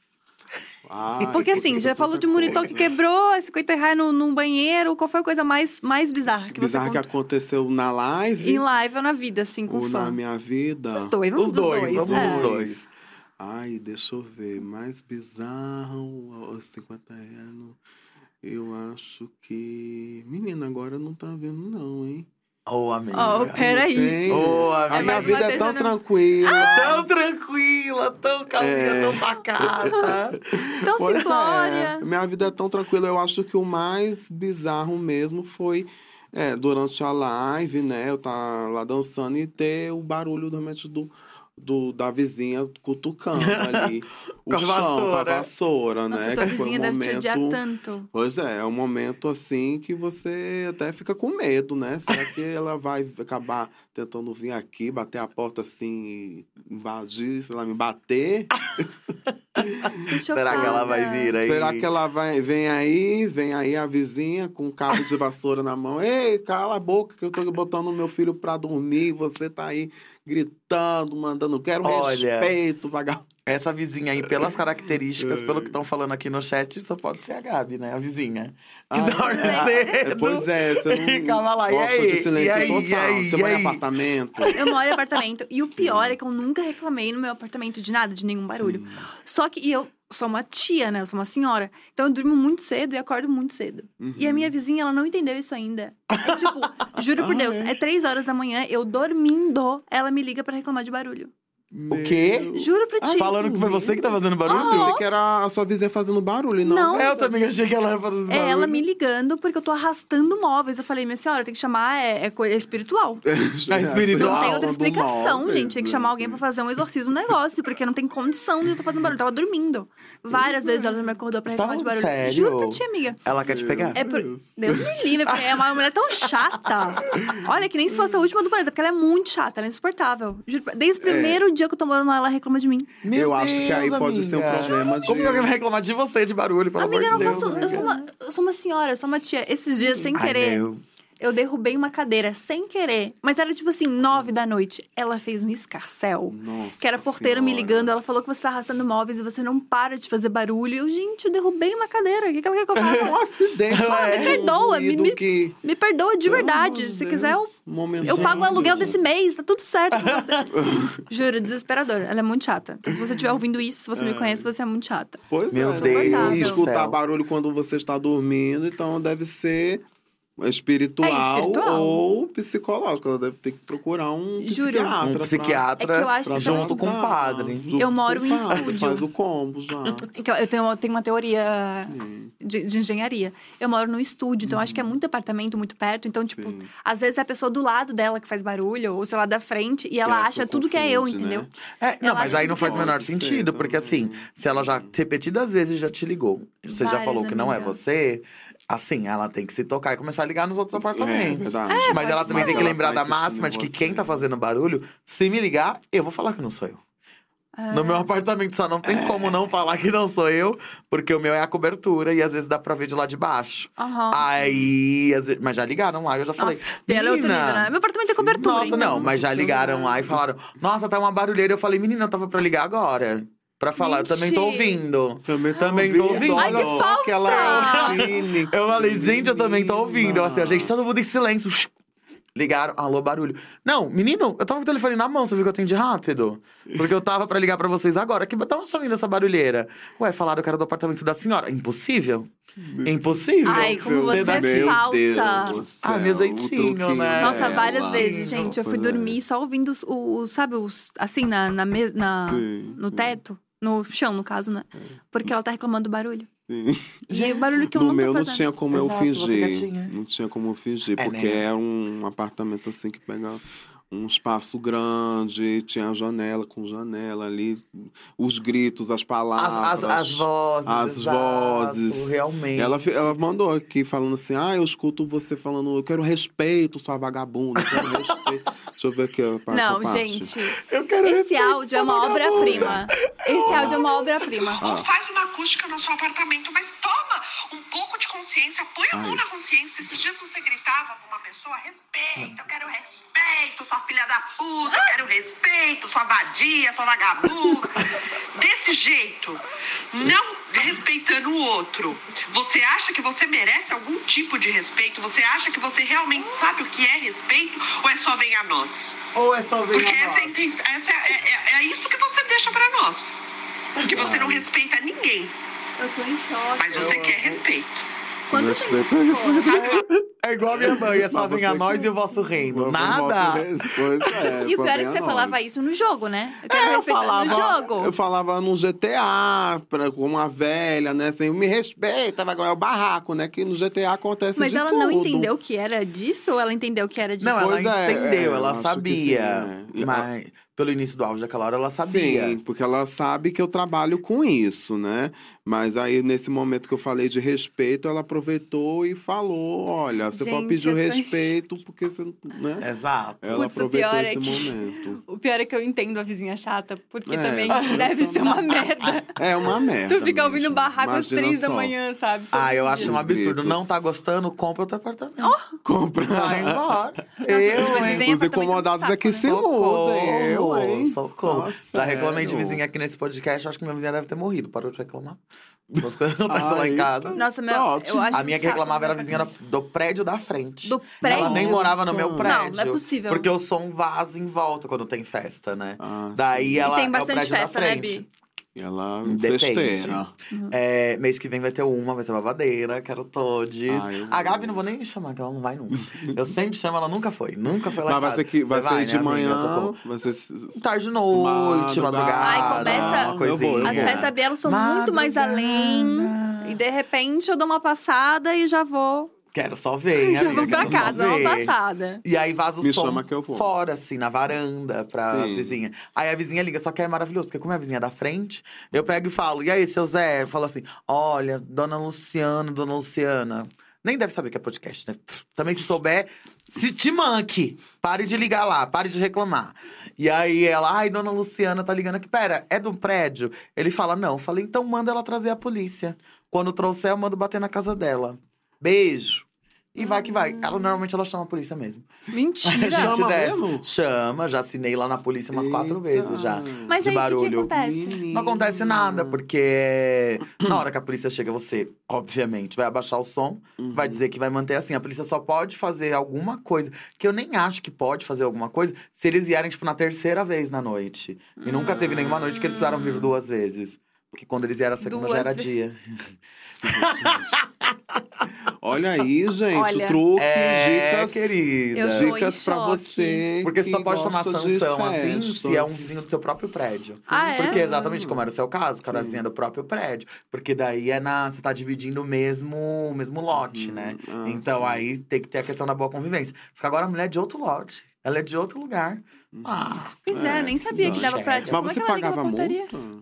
Ai, Porque assim, já falou de monitor que quebrou, 50 reais no, num banheiro. Qual foi a coisa mais, mais bizarra que Bizarro você que contou? aconteceu na live Em live ou na vida, assim, com ou fã? na minha vida. Os dois, vamos Os dois, dois. vamos é. dos dois. Ai, deixa eu ver. Mais bizarro aos 50 anos. Eu acho que. Menina, agora não tá vendo, não, hein? Ô, amiga. Oh, peraí. Tem. Ô, A amiga. minha vida é tão não- tranquila. Tão tranquila, tão calminha, É. tão pacata. Então, Pois simplória. é, minha vida é tão tranquila. Eu acho que o mais bizarro mesmo foi é, durante a live, né? Eu tá lá dançando e ter o barulho realmente do, do, da vizinha cutucando ali. o Com a chão, com a vassoura. vassoura, Nossa, né? tua que foi um vizinha deve te momento... odiar tanto. Pois é, é um momento assim que você até fica com medo, né? Será que ela vai acabar tentando vir aqui, bater a porta assim, invadir, sei lá, me bater? Será que ela vai vir aí? Será que ela vai, vem aí, vem aí a vizinha com um cabo de vassoura na mão? Ei, cala a boca que eu tô botando o meu filho pra dormir, você tá aí gritando, mandando, quero Olha, respeito, vagabundo. Essa vizinha aí, pelas características, pelo que estão falando aqui no chat, só pode ser a Gabi, né? A vizinha. Que Ah, dorme é. cedo. Pois é, você não Calma lá, e gosta aí? de silêncio E aí? total. E aí? Você E mora em apartamento. Eu moro em apartamento. E o pior é que eu nunca reclamei no meu apartamento de nada, de nenhum barulho. Sim. Só que, e eu sou uma tia, né? Eu sou uma senhora. Então eu durmo muito cedo e acordo muito cedo. E a minha vizinha, ela não entendeu isso ainda. É tipo, juro por Deus, é? é três horas da manhã, eu dormindo, ela me liga pra reclamar de barulho. O quê? Juro pra ti. Falando que foi você que tá fazendo barulho? Ah, Pensei que era a sua vizinha fazendo barulho, não. Não. É, eu também achei que ela ia fazer barulho. É ela me ligando porque eu tô arrastando móveis. Eu falei, minha senhora, tem que chamar, é, é coisa espiritual. É espiritual. Não tem outra explicação, gente. Tem que chamar alguém pra fazer um exorcismo um negócio, porque não tem condição de eu tô fazendo barulho. Eu tava dormindo. Várias vezes ela já me acordou pra reclamar de barulho. Sério? Juro pra ti, amiga. Ela quer te pegar? É por... Deus me livre, porque é uma mulher tão chata. Olha, que nem se fosse a última do planeta, porque ela é muito chata, ela é insuportável. Juro pra- Desde o primeiro dia que eu tô morando lá, ela reclama de mim. Meu eu acho que aí Deus, pode ser um amiga. problema de. Como que alguém vai reclamar de você de barulho, pelo amiga, eu amor não de faço. Deus? Eu sou, uma, eu sou uma senhora, eu sou uma tia. Esses dias, sem Ai, querer, meu. Eu derrubei uma cadeira, sem querer. Mas era tipo assim, nove da noite. Ela fez um escarcel. Nossa Que era porteira me ligando, ela falou que você tá arrastando móveis e você não para de fazer barulho. Eu, gente, eu derrubei uma cadeira. O que, que ela quer que eu É um faça? acidente. Ah, me um perdoa, me- me- que- Me perdoa de verdade. amor de Se Deus, quiser, eu, momento eu pago o aluguel de- desse mês, tá tudo certo com você. Juro, desesperador.Ela é muito chata. Então, se você estiver ouvindo isso, se você me conhece, você é muito chata. Pois Meu é, Deus E escutar céu. barulho quando você está dormindo, então deve ser espiritual, É espiritual. ou psicológico. Ela deve ter que procurar um Juro. psiquiatra. Um pra- psiquiatra É que eu acho pra que junto com o padre. Junto Eu moro o em padre, estúdio. Faz o combo já. Que Eu tenho, eu tenho uma teoria de, de engenharia. Eu moro num estúdio, então acho que é muito apartamento, muito perto. Então, tipo, Sim. às vezes é a pessoa do lado dela que faz barulho, ou sei lá, da frente, e ela ela acha tudo que é eu, confunde, entendeu? né? É, não, Ela mas aí não que faz o menor sentido, porque assim, também. se ela já repetidas vezes já te ligou, você já Várias, falou que não é você, assim, ela tem que se tocar e começar a ligar nos outros É, apartamentos. verdade. mas ela também Mas tem que lembrar tá da insistindo máxima de que você. quem tá fazendo barulho, se me ligar, eu vou falar que não sou eu. Ah. No meu apartamento só não tem É. como não falar que não sou eu, porque o meu é a cobertura e às vezes dá pra ver de lá de baixo. Aham. Aí, às vezes- mas já ligaram lá, eu já falei. Nossa, é outro "Menina, nível, né? Meu apartamento é cobertura, Nossa, então... não, mas já ligaram lá e falaram: Nossa, tá uma barulheira. Eu falei, menina, eu tava pra ligar agora. Pra falar, eu também tô Mentira. ouvindo. Também, Também tô ouvindo. Ai, que falsa! é cínica. Eu falei, gente, eu também tô ouvindo. Eu assim, a gente, todo mundo em silêncio. Ligaram, alô, barulho. Não, menino, eu tava com o telefone na mão, você viu que eu atendi rápido? Porque eu tava pra ligar pra vocês agora. Que dá um som indo essa barulheira. Ué, falaram que era do apartamento da senhora. Impossível. Impossível. Ai, como você é Meu falsa. Deus Ah, meu céu, o jeitinho, né? Nossa, várias vezes, gente. Eu fui é. dormir só ouvindo os, os- sabe, os, assim, na, na, na- no sim, teto. No chão, no caso, né? Porque ela tá reclamando do barulho. sim. E aí, o barulho que eu no não meu tô não tinha como eu Exato, você fingir. Não tinha como eu fingir, É, porque né? era um apartamento assim que pega um espaço grande, tinha a janela com janela ali, os gritos, as As, palavras. as, as vozes. As exato, vozes. Realmente. Ela, ela mandou aqui falando assim: ah, eu escuto você falando, eu quero respeito, sua vagabunda, eu quero respeito. Deixa eu ver aqui Não, parte. gente. Eu quero Esse respeito, áudio é uma obra-prima. Esse áudio é uma obra-prima. Ah. Ou faz uma acústica no seu apartamento, mas toma um pouco de consciência, põe a mão Ai. na consciência. Esses dias você gritava pra uma pessoa, respeito, eu quero respeito, sua filha da puta, eu quero respeito, sua vadia, sua vagabunda. Desse jeito, não respeitando o outro. Você acha que você merece algum tipo de respeito? Você acha que você realmente sabe o que é respeito? Ou é só vem a nós? Ou é só ver Porque a essa, é, voz? inten- essa é, é- é isso que você deixa pra nós. Porque você não respeita ninguém, Eu tô em choque. mas você quer respeito. Quanto tempo? É igual a minha mãe, é só a você nós que- e o vosso reino. Vamos- Nada! Pois é. E o pior é que a você nós. falava isso no jogo, né? Eu quero É, eu falava- no jogo. Eu falava no GTA, pra, com uma velha, né? Assim, me respeita, vai ganhar o barraco, né? Que no GTA acontece Mas de ela não tudo. entendeu que era disso ou ela entendeu que era disso? Não, ela é, entendeu, é, ela sabia. sim, é. Mas pelo início do áudio daquela hora, ela sabia. Sim, porque ela sabe que eu trabalho com isso, né? Mas aí, nesse momento que eu falei de respeito, ela aproveitou e falou: olha, você pode Gente, pedir o eu tô respeito, porque você. Né? Exato. Ela Putz, o aproveitou pior é esse que- momento. O pior é que eu entendo a vizinha chata, porque É. também deve ser uma merda. É uma merda. Tu fica ouvindo mesmo. barraco às três da só. manhã, sabe? Ah, eu acho um absurdo. gritos. Não tá gostando, compra outro apartamento. Compra. Vai embora. gente, eu, mas hein? Os incomodados aqui né? se mudam. Eu, hein? Socorro. Já reclamei de vizinha aqui nesse podcast, eu acho que minha vizinha deve ter morrido. Parou de reclamar. As coisas lá em casa. Nossa, meu, Tá ótimo. eu acho A minha um que reclamava era a vizinha do, do prédio da frente. Do prédio? Ela nem morava no meu Não, prédio. não é possível. Porque o som vaza em volta quando tem festa, né? Ah, Daí E ela tem é o bastante prédio festa, da né, frente. Bi? E ela festeira. É, mês que vem vai ter uma, vai ser babadeira, quero todos. Ai, eu a Gabi vou. não vou nem chamar, que ela não vai nunca. Eu sempre chamo, ela nunca foi. Nunca foi lá Mas vai casa. ser, que, vai Você ser de né, amiga? manhã, Socorro. vai ser... Tarde, noite, Madrugada. madrugada. Ai, começa- uma coisinha. Eu vou, eu As festas Bielo são muito mais além. E de repente eu dou uma passada e já vou. Quero só ver, já amiga, vou pra casa, uma passada. E aí vaza o Me som chama que eu vou. fora, assim, na varanda, pra Sim. vizinha. Aí a vizinha liga, só que é maravilhoso, porque como é a vizinha da frente, eu pego e falo, e aí, seu Zé? Eu falo assim, olha, dona Luciana, dona Luciana. Nem deve saber que é podcast, né? Também se souber, se te manque. Pare de ligar lá, pare de reclamar. E aí ela, ai, dona Luciana tá ligando aqui. Pera, é do prédio? Ele fala, não. Eu falei, então manda ela trazer a polícia. Quando trouxer, eu mando bater na casa dela. Beijo. E vai que vai. Ela normalmente ela chama a polícia mesmo. Mentira. A gente Chama desce. mesmo? Chama, já assinei lá na polícia umas quatro Eita. vezes já. Mas de aí o que, que barulho. acontece? Não acontece nada, porque na hora que a polícia chega, você, obviamente, vai abaixar o som, Uhum. vai dizer que vai manter assim. A polícia só pode fazer alguma coisa, que eu nem acho que pode fazer alguma coisa, se eles vierem, tipo, na terceira vez na noite. E nunca teve nenhuma noite que eles precisaram vir duas vezes. Porque quando eles vieram a segunda Duas já era dia. Olha aí, gente, Olha. truque, É, dicas. querida. Dicas pra você. Porque que só pode de sanção assim se é um vizinho do seu próprio prédio. Ah, é? Porque exatamente como era o seu caso, que era a vizinha do próprio prédio. Porque daí é na. Você tá dividindo o mesmo, o mesmo lote, né? Ah, então sim. aí tem que ter a questão da boa convivência. Só que agora a mulher é de outro lote. Ela é de outro lugar. Ah, Pois é, É, nem sabia que dava pra. Mas Tipo, Mas é você pagava multa?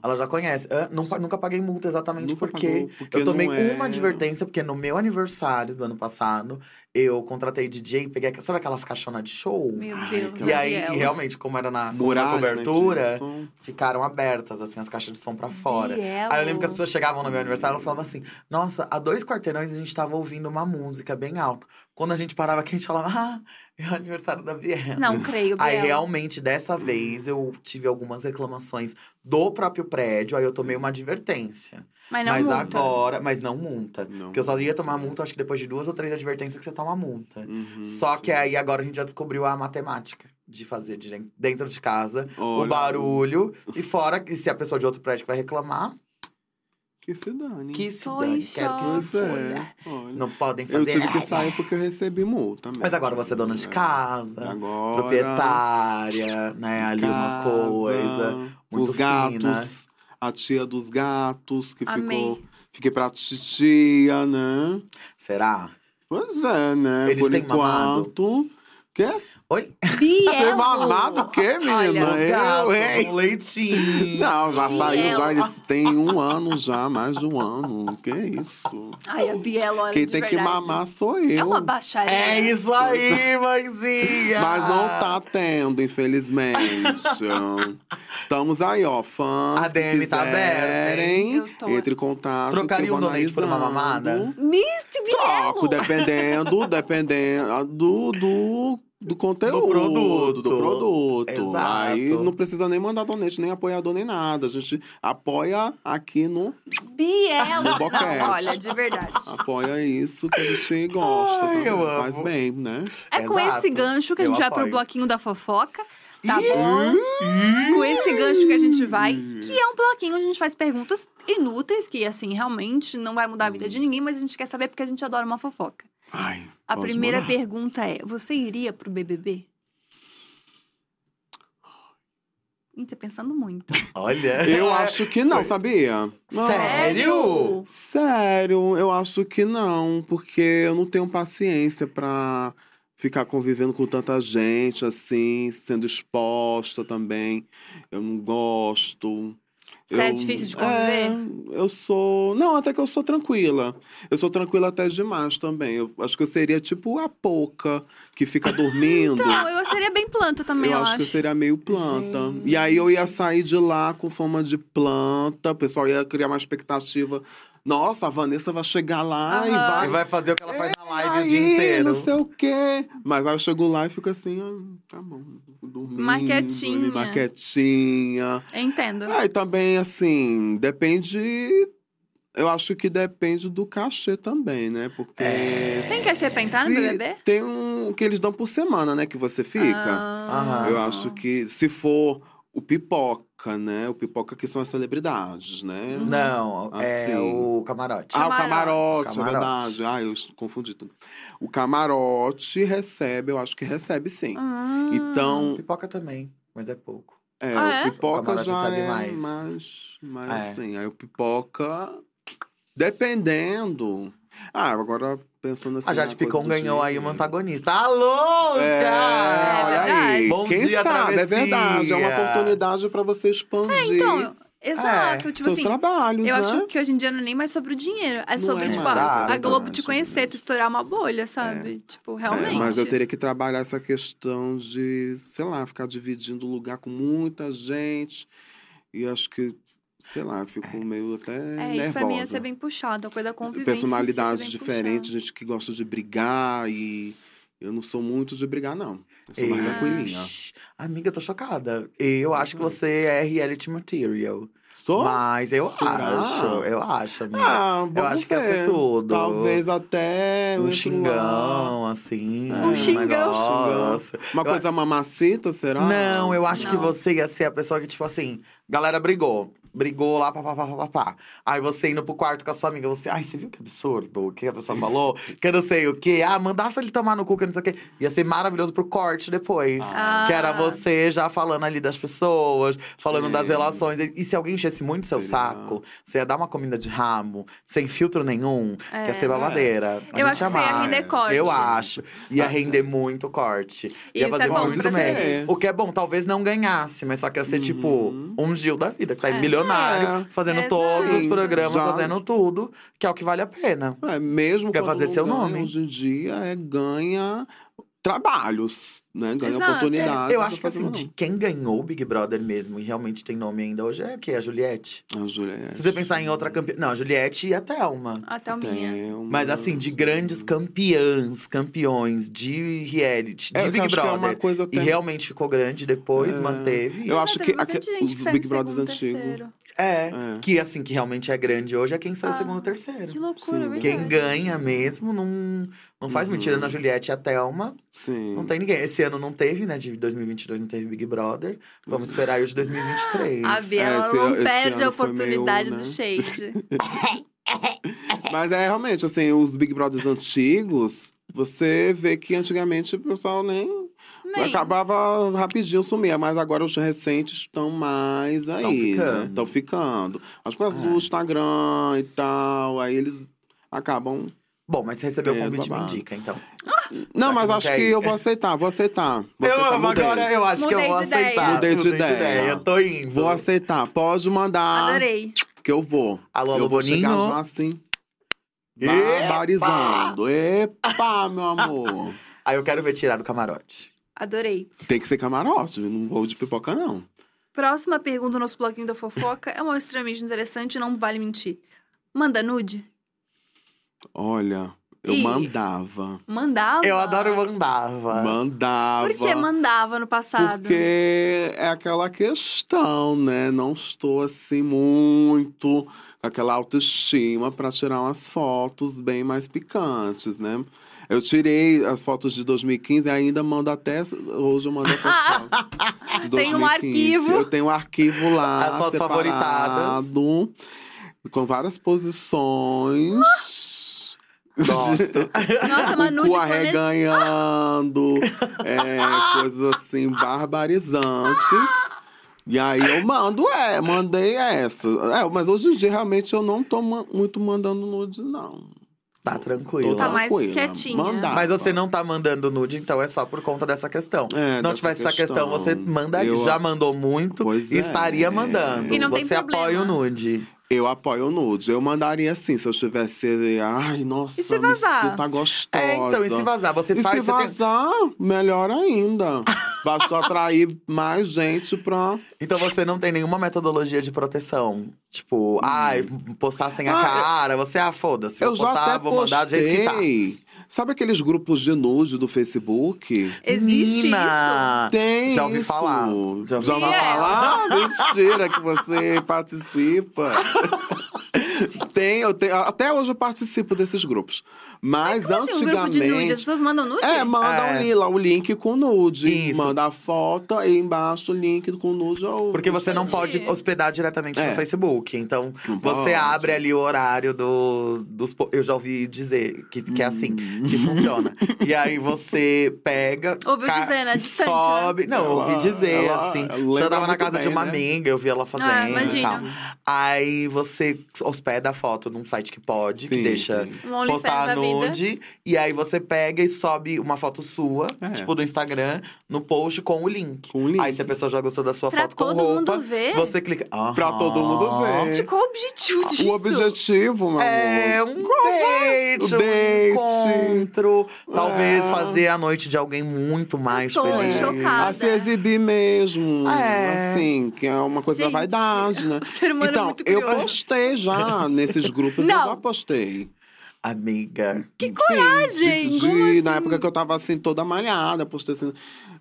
ela já conhece. Ah, nunca, nunca paguei multa exatamente porque, pagou, porque eu tomei não é- uma advertência, porque no meu aniversário do ano passado, eu contratei DJ, peguei. Sabe aquelas caixonas de show? Meu Ai, Deus. E aí, e realmente, como era na, Muralha, cobertura, né, de som. ficaram abertas, assim, as caixas de som pra fora. Bielo. Aí eu lembro que as pessoas chegavam no meu aniversário e falavam assim: Nossa, há dois quarteirões a gente tava ouvindo uma música bem alta. Quando a gente parava aqui, a gente falava: Ah, é o aniversário da Biela. Não creio, Aí Bielo. realmente, dessa vez, eu tive algumas reclamações do próprio prédio, aí eu tomei uma advertência. Mas não mas multa. agora, mas não multa. Não. Porque eu só ia tomar multa, acho que depois de duas ou três advertências que você toma multa. Uhum, Só que sim. aí agora a gente já descobriu a matemática de fazer de den- dentro de casa o Olha, barulho. E fora que se a pessoa de outro prédio que vai reclamar, Que se dane. que se dane, quero que se Pois foda. é. Olha. Não podem fazer Eu tive que nada. sair porque eu recebi multa. Mas agora você é dona de casa, Agora. proprietária, né? Ali uma casa, coisa. muito Os gatos. fina. A tia dos gatos, que Amei. ficou. Fiquei pra titia, né? Será? Pois é, né? Eles Por têm mamado? enquanto. Quê? Oi? Bielo. Tem mamado o quê, menina? Olha, eu, hein? um leitinho. Não, já saiu, já. Eles têm um ano já, mais de um ano. Que isso? Ai, a Bielo, olha, Quem de tem que verdade. mamar sou eu. É uma baixaria. É isso aí, mãezinha! Mas não tá tendo, infelizmente. Estamos aí, ó, fãs. A que DM tá aberta, tô- Entre em contato. Trocaria que um donate por uma mamada? Miss Troco, Bielo. dependendo, dependendo do, do, do conteúdo. produto. Do produto. Exato. Aí não precisa nem mandar donate, nem apoiador, nem nada. A gente apoia aqui no. Bielo. No boquete. Não, olha, de verdade. Apoia isso que a gente gosta. Ai, também. eu amo. Faz bem, né? É com Exato. esse gancho que a Eu gente vai pro apoio. bloquinho da fofoca. Tá bom? Com esse gancho que a gente vai, que é um bloquinho onde a gente faz perguntas inúteis, que assim, realmente não vai mudar a vida de ninguém, mas a gente quer saber porque a gente adora uma fofoca. Ai, A primeira mandar. pergunta é: você iria pro BBB? Ih, tá pensando muito. Olha. Eu acho que não, sabia? Sério? Sério, eu acho que não, porque eu não tenho paciência pra ficar convivendo com tanta gente, assim, sendo exposta também. Eu não gosto. Você é Eu- difícil de conviver? É, eu sou. Não, até que eu sou tranquila. Eu sou tranquila até demais também. Eu acho que eu seria tipo a pouca que fica dormindo. Então, eu seria bem planta também, eu eu, acho que eu seria meio planta. E aí eu ia sair de lá com forma de planta, o pessoal ia criar uma expectativa. Nossa, a Vanessa vai chegar lá e vai. E vai fazer o que ela faz na live aí, o dia inteiro. Não sei o quê. Mas aí eu chego lá e fico assim, ah, tá bom, dormindo. Quietinha. Eu entendo. Aí também, assim, depende. Eu acho que depende do cachê também, né? Porque. Tem cachê pra entrar no BBB? Tem um que eles dão por semana, né? Que você fica. Ah. Aham. Eu acho que se for o pipoca, né? O pipoca que são as celebridades, né? Não, é Assim. o camarote. Ah, o Camarote. camarote, é Camarote. verdade. Ah, eu confundi tudo. O camarote recebe, eu acho que recebe sim. Ah. Então, Pipoca também, mas é pouco. é, Ah, é? o pipoca O já é mais. mais, mais É. assim. Aí o pipoca, dependendo. Ah, agora pensando assim. a Jade Picon ganhou aí uma antagonista. Alô, É, cara! olha verdade. aí. Bom Quem dia, sabe? É verdade. É uma oportunidade pra você expandir Então, exato. tipo seus assim, trabalhos, eu né? acho que hoje em dia não é nem mais sobre o dinheiro. É Não sobre, é tipo, mais, a, é a verdade. Globo te conhecer, tu estourar uma bolha, sabe? Tipo, realmente. É, mas eu teria que trabalhar essa questão de, sei lá, ficar dividindo o lugar com muita gente. E acho que, sei lá, fico meio até É, nervosa. isso pra mim ia ser bem puxado. A coisa da convivência. Personalidades diferentes, puxado. gente que gosta de brigar e eu não sou muito de brigar, não. Eu sou mais Ei, tranquilinha. Amiga, eu tô chocada. Eu acho que você é reality material. Sou? Mas eu Será? acho, eu acho, amiga. Ah, eu acho que ia ver. ser tudo. Talvez até eu um entro lá. xingão, assim. Um xingão. negócio. Uma Eu- coisa mamacita, será? Não, eu acho que Não. você ia ser a pessoa que, tipo assim, galera brigou. Brigou lá, papapá, papapá. Aí você indo pro quarto com a sua amiga, você, ai, você viu que absurdo o que a pessoa falou? que eu não sei o quê. Ah, mandasse ele tomar no cu, que eu não sei o quê. Ia ser maravilhoso pro corte depois. Ah. Que era você já falando ali das pessoas, falando Sim. das relações. E, se alguém enchesse muito seu Seria. saco, você ia dar uma comida de ramo, sem filtro nenhum, que ia É. ser babadeira. A Eu acho que você ia render corte. Eu acho. Ia render muito corte. Ia Isso fazer é bom muito vocês. O que é bom, talvez não ganhasse, mas só que ia ser tipo Uhum. um Gil da vida, que tá aí É. milionário, É. fazendo Exato. todos os programas, fazendo tudo, que é o que vale a pena. É, mesmo Quer fazer seu nome. Hoje em dia é ganha trabalhos, né? Ganha Exato. oportunidades. Eu pra acho que assim, de quem ganhou o Big Brother mesmo e realmente tem nome ainda hoje é o quê? A Juliette. A Juliette. Se você pensar em outra campeã. Não, a Juliette e a Thelma. Até o minha. Tem uma- Mas assim, de grandes campeãs, campeões de reality, de É, eu Big acho que é Brother. uma coisa E realmente ficou grande depois, É. manteve. Eu acho que os que Big Brothers antigos. terceiro. É, É. que assim, que realmente é grande hoje é quem saiu Ah, segundo ou terceiro. Que loucura, Sim, é verdade. Quem ganha mesmo não, não faz Uhum. mentira na Juliette e a Thelma. Sim. Não tem ninguém. Esse ano não teve, né? De 2022 não teve Big Brother. Vamos esperar aí o de 2023. A Biela esse- não perde a foi meio, oportunidade né? do shade. Mas é realmente, assim, os Big Brothers antigos, você vê que antigamente o pessoal nem. Nem. Acabava rapidinho, sumia. Mas agora os recentes estão mais aí. ficando. Estão ficando. Acho que por causa do É. Instagram e tal. Aí eles acabam. Bom, mas você recebeu o É, convite, me babado. indica, então. Não, mas acho que eu vou aceitar, vou aceitar. Vou eu aceitar, amo, mudei. agora eu acho que eu Mudei vou de ideia. aceitar. Mudei de ideia. Eu tô indo. Vou aceitar. Pode mandar. Adorei. Que eu vou. Alô, alô, eu vou chegar Boninho. já assim. Epa! Barbarizando. Epa, meu amor. Aí eu quero ver tirar do camarote. Adorei. Tem que ser camarote, não vou de pipoca, não. Próxima pergunta do nosso bloquinho da fofoca é uma extremamente interessante e não vale mentir. Manda nude? Olha, eu Ih. mandava. Mandava? Eu adoro mandava. Mandava. Por que mandava no passado? Porque é aquela questão, né? Não estou assim muito com aquela autoestima para tirar umas fotos bem mais picantes, né? Eu tirei as fotos de 2015 e ainda mando até. Hoje eu mando essas fotos. De Tem um 2015. arquivo. Eu tenho um arquivo lá. As fotos separado, favoritadas. Com várias posições. Gosto. Nossa, uma o nude cu arreganhando, é, coisas assim barbarizantes. E aí eu mando, é, mandei essa. É, mas hoje em dia realmente eu não tô ma- muito mandando nudes, não. Tá tranquilo. Tá mais tranquila. quietinha. Mandava. Mas você não tá mandando nude, então é só por conta dessa questão. É, Se não tivesse essa questão, questão. você mandaria. Eu- Já mandou muito Pois e é. estaria mandando. E não tem você apoia o problema. nude. Eu apoio o nude. Eu mandaria assim, se eu tivesse. Ai, nossa, E se vazar? sinta gostosa. É, então, e se vazar? Você E faz. se você tem- vazar, melhor ainda. Basta atrair mais gente pra. Então você não tem nenhuma metodologia de proteção. Tipo, ai, postar sem a Hum. Ah, cara. Você, ah, foda-se. Eu vou já postar, até vou mandar do jeito que tá. Sabe aqueles grupos de nude do Facebook? Existe Menina! Tem Já ouvi isso. falar. Já Já ouvi falar. falar? Mentira que você participa. Tem, eu tenho, até hoje eu participo desses grupos. Mas, Como assim, um grupo de nude? As antigamente. pessoas mandam nude? É, manda É. um link, lá, o link com nude. Isso. Manda a foto e embaixo o link com nude. Ou... Porque você não pode hospedar diretamente É. no Facebook. Então, Não você pode. abre ali o horário do, dos. Eu já ouvi dizer que, que é assim, Hum. que funciona. E aí você pega. Ouviu ca- dizer, né? Distante, né? Sobe. Não, eu ouvi Ela- dizer, ela assim. lembra Já tava na casa de bem, uma né? amiga, eu vi ela fazendo Ah, e imagino. tal. Aí você hospeda a foto num site que pode, que Sim, deixa sim. Um da vida. nude. E aí você pega e sobe uma foto sua, É. tipo do Instagram, no post com o link. Com o link. Aí se a pessoa já gostou da sua Pra foto com todo roupa, mundo ver? você clica. Pra todo mundo ver. Gente, qual o objetivo disso? O objetivo, meu É um date, O date. um encontro. Talvez É. fazer a noite de alguém muito mais tô feliz. chocada. A se exibir mesmo. É. Assim, que é uma coisa Gente, da vaidade, né? o ser humano é então, muito eu postei já nesses grupos, Não. eu já postei. Amiga. Que coragem! Sim, de- Como de- assim? Na época que eu tava assim, toda malhada, postei assim,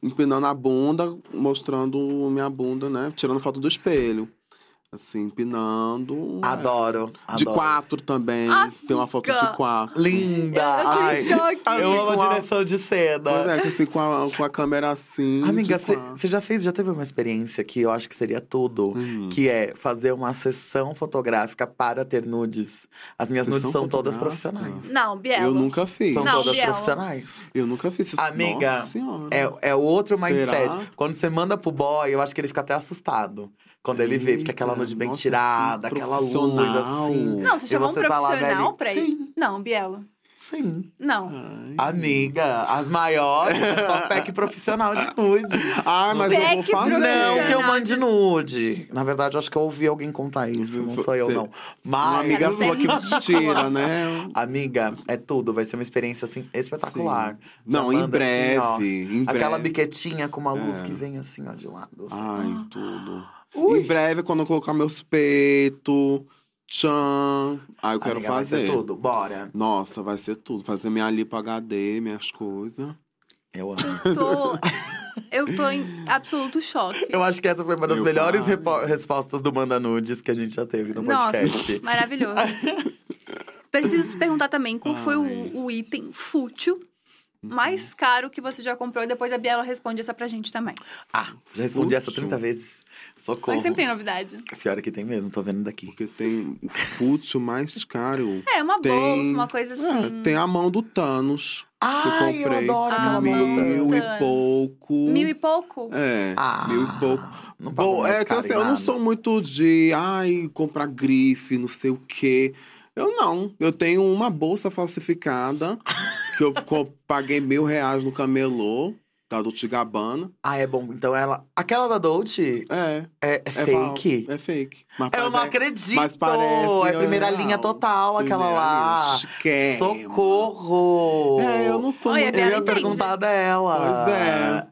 empinando a bunda, mostrando minha bunda, né? Tirando foto do espelho. Assim, empinando. é. Adoro. De adoro. quatro também. Tem uma foto Amiga. de quatro. Linda. Ai, choque. Eu amo Com a direção de cena. Pois é, que assim, com a, com a câmera assim. Amiga, você quatro. já fez, já teve uma experiência que eu acho que seria tudo, Hum. que é fazer uma sessão fotográfica para ter nudes. As minhas Sessão nudes são todas profissionais. Não, Bielo. Eu nunca fiz. São Não, todas Biela. profissionais. Eu nunca fiz. Amiga. É, é outro mindset. Será? Quando você manda pro boy, eu acho que ele fica até assustado. Quando ele vê, fica aquela Nude bem nossa, tirada, que aquela luz assim. Não, você chamou um você tá profissional velho. pra ir? Sim, Não, Bielo. sim. Não. Ai. Amiga, as maiores é só pack profissional de nude. Ai, mas eu vou Pack fazer. Não, que eu mande nude. Na verdade, eu acho que eu ouvi alguém contar isso. Não sou eu, não. Mas. Uma amiga sua que tira, né? Amiga, é tudo. Vai ser uma experiência, assim, espetacular. Sim. Não, em manda, assim, ó, breve, em Aquela breve. biquetinha com uma luz É. que vem assim, ó, de lado. assim. Ai, tudo. Ui. Em breve, quando eu colocar meus peitos, tchan. Aí eu quero Amiga, vai fazer. ser tudo. Bora. Nossa, vai ser tudo. Fazer minha lipo HD, minhas coisas. Eu amo. Tô... Eu tô em absoluto choque. Eu acho que essa foi uma das Eu melhores repo- respostas do Manda Nudes que a gente já teve no Nossa, podcast. maravilhoso. Preciso te perguntar também qual foi Ai. o, o item fútil mais caro que você já comprou. E depois a Biela responde essa pra gente também. Ah, já respondi essa Útil. 30 vezes. Socorro. Mas sempre tem novidade. Pior que tem mesmo, tô vendo daqui. Porque tem o fútil mais caro. É, uma Tem- bolsa, uma coisa assim. É, tem a mão do Thanos. que eu Ai, eu comprei. adoro aquela aquela mão do mil Thanos. e pouco. Mil e pouco? É, Ah, mil e pouco. Não pago Bom, é que assim, eu não sou muito de, ai, comprar grife, não sei o quê. Eu não. Eu tenho uma bolsa falsificada que eu paguei mil reais no camelô, da Dolce Gabbana. Ah, é bom. Então ela. Aquela da Dolce É, é, é é fake? É fake. Mas Eu não acredito! mas parece é primeira real. linha total, aquela Primeira lá. linha. Socorro! É, eu não sou Olha, muito... Eu Ela ia perguntar dela. Pois é.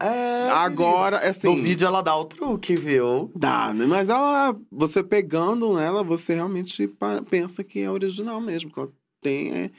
É, Agora, assim... No vídeo ela dá o truque, viu? Dá, né? Mas ela, você pegando ela, você realmente pensa que é original mesmo. Que ela tem, é,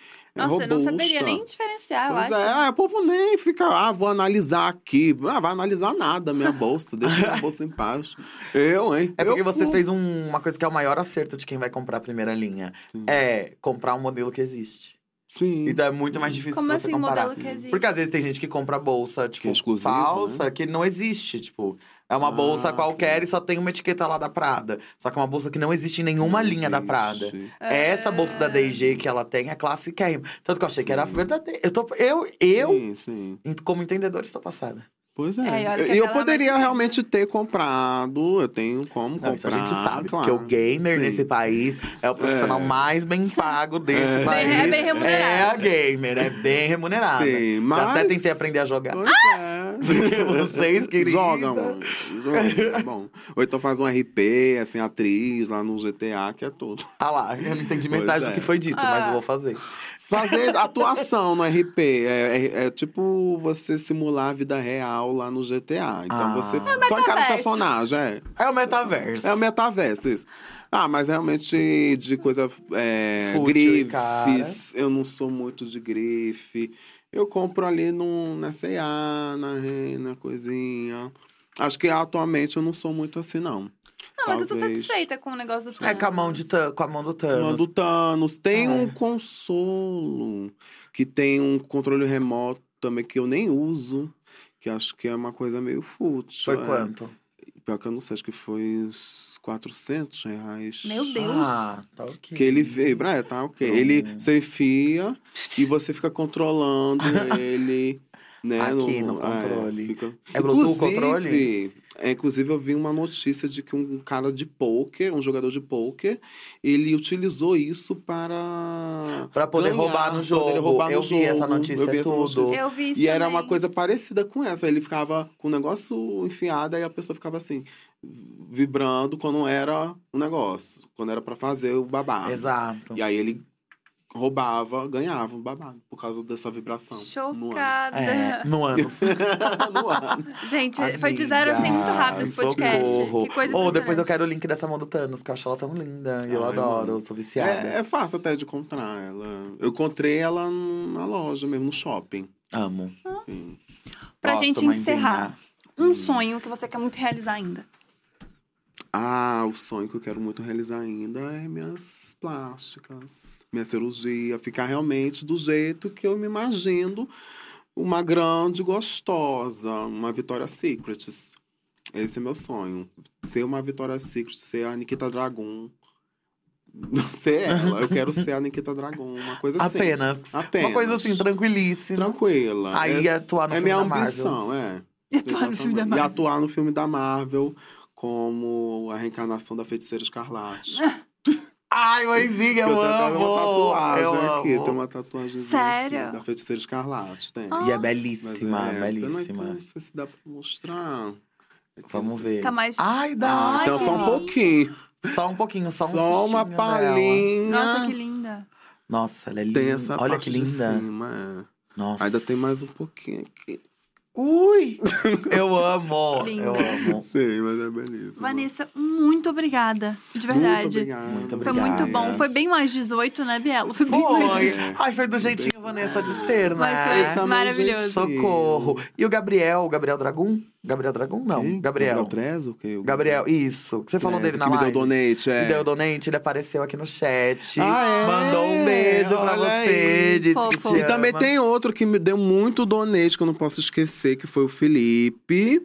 é Nossa, eu não robusta. saberia nem diferenciar, eu Pois acho. é, ah, o povo nem fica, ah, vou analisar aqui. Ah, vai analisar nada, minha bolsa, deixa minha bolsa em paz. Eu, hein? É porque Eu você curto. fez um- uma coisa que é o maior acerto de quem vai comprar a primeira linha. Sim. É comprar um modelo que existe. Sim. Então é muito mais difícil Como você assim, comparar. modelo que existe? Porque às vezes tem gente que compra bolsa, tipo, é exclusivo, falsa, né? que não existe, tipo... É uma Ah, bolsa qualquer sim. e só tem uma etiqueta lá da Prada. Só que é uma bolsa que não existe em nenhuma Não linha da Prada. existe. Essa bolsa da D&G que ela tem é classiquérrima. Tanto que eu achei que era Sim. verdadeira. Eu, tô, eu, eu Sim, sim. como entendedor, estou passada. Pois é. É, e que eu poderia mais- realmente ter comprado, eu tenho como Não, comprar. isso a gente sabe, claro. porque o gamer Sim. nesse país é o profissional É. mais bem pago desse É. país. Bem- é bem remunerado. É a gamer, é bem remunerada. Sim, Eu mas... até tentei aprender a jogar. Pois é. Porque vocês, querida. Joga, mano. Joga, é bom. Ou então faz um RP, assim, atriz lá no GTA, que é tudo. Ah lá, eu não entendi Pois metade é. do que foi dito, mas Ah. eu vou fazer. Fazer atuação no RP. É, é- é tipo você simular a vida real lá no GTA. Então Ah. você É só encara o personagem, é. É o metaverso. É o metaverso, isso. Ah, mas realmente de coisa. É, Fútil cara. grifes. Eu não sou muito de grife. Eu compro ali no, na CA, na Rena, coisinha. Acho que atualmente eu não sou muito assim, não. Não, mas eu tô Talvez. satisfeita com o negócio do É com a mão, de Thanos. Thanos, com a mão do Thanos. Mano do Thanos. Tem É. um consolo, que tem um controle remoto também que eu nem uso, que acho que é uma coisa meio fútil. Foi é. quanto? Pior que eu não sei, acho que foi uns 400 reais. Meu Deus. Ah, tá ok. Que ele veio, é, tá ok. Hum. Ele, você enfia e você fica controlando ele, né? Aqui no é, controle. fica- É Bluetooth o controle? É, inclusive, eu vi uma notícia de que um cara de poker, um jogador de poker, ele utilizou isso para. Pra poder ganhar, roubar no jogo. poder roubar eu no vi essa jogo. notícia, Eu vi essa tudo. notícia. Eu vi isso E era também. uma coisa parecida com essa. Ele ficava com o negócio enfiado, aí a pessoa ficava assim, vibrando quando era o negócio, quando era pra fazer o babado. Exato. E aí ele roubava, ganhava o babado por causa dessa vibração. no ânus. Chocada. É, no ânus. no ânus. Gente, foi de zero assim muito rápido esse podcast. Socorro. Que coisa Ou depois eu quero o link dessa mão do Thanos, que eu acho ela tão linda. E eu Ai, adoro, mano. eu sou viciada. É, é fácil até de encontrar ela. Eu encontrei ela na loja mesmo, no shopping. Amo. Sim. Pra Nossa, gente encerrar. Um sonho que você quer muito realizar ainda. Ah, o sonho que eu quero muito realizar ainda é minhas plásticas, minha cirurgia, ficar realmente do jeito que eu me imagino, uma grande gostosa, uma Victoria's Secrets. Esse é meu sonho. Ser uma Victoria's Secret, ser a Nikita Dragon. Ser ela, eu quero ser a Nikita Dragon, uma coisa assim. Apenas. Apenas. Uma coisa assim, tranquilíssima. Tranquila. Aí é, atuar no é filme minha da Marvel. ambição, é. E atuar no filme da Exatamente. E Marvel. atuar no filme da Marvel como a reencarnação da feiticeira escarlate. Ai, mãezinha, Que eu, tenho até amo. uma tatuagem eu aqui. amo. Tem uma tatuagem Sério? da feiticeira escarlate. Tem. E é Ah. belíssima, Mas é, eu não- belíssima. Não sei se dá pra mostrar. Aqui, não Vamos ver. Tá mais. Ai, dá. Ai, Então, só um pouquinho. Só um pouquinho, só um Só uma palhinha. Nossa, que linda. Nossa, ela é linda. Tem essa Olha parte que de linda. cima, é. Nossa. Ainda tem mais um pouquinho aqui. Ui! Eu amo. Linda. Eu amo. Sei, mas é belíssimo. Vanessa, muito obrigada. De Muito verdade. Muito Foi obrigada. muito bom. Foi bem mais 18, né, Bielo? Foi bem mais Foi. 18. É. Ai, foi do jeitinho Vanessa de ser, né? Mas foi maravilhoso. Socorro. E o Gabriel, o Gabriel Dragum? Gabriel Dragum? Não? Gabriel. Treza, o quê? O Gabriel, isso. Você falou dele na que me live. deu donate, é. Me deu donate, ele apareceu aqui no chat. Ah, é? Mandou um beijo pra Olha você. aí. Disse que te E também tem outro que me deu muito donate, que eu não posso esquecer, que foi o Felipe.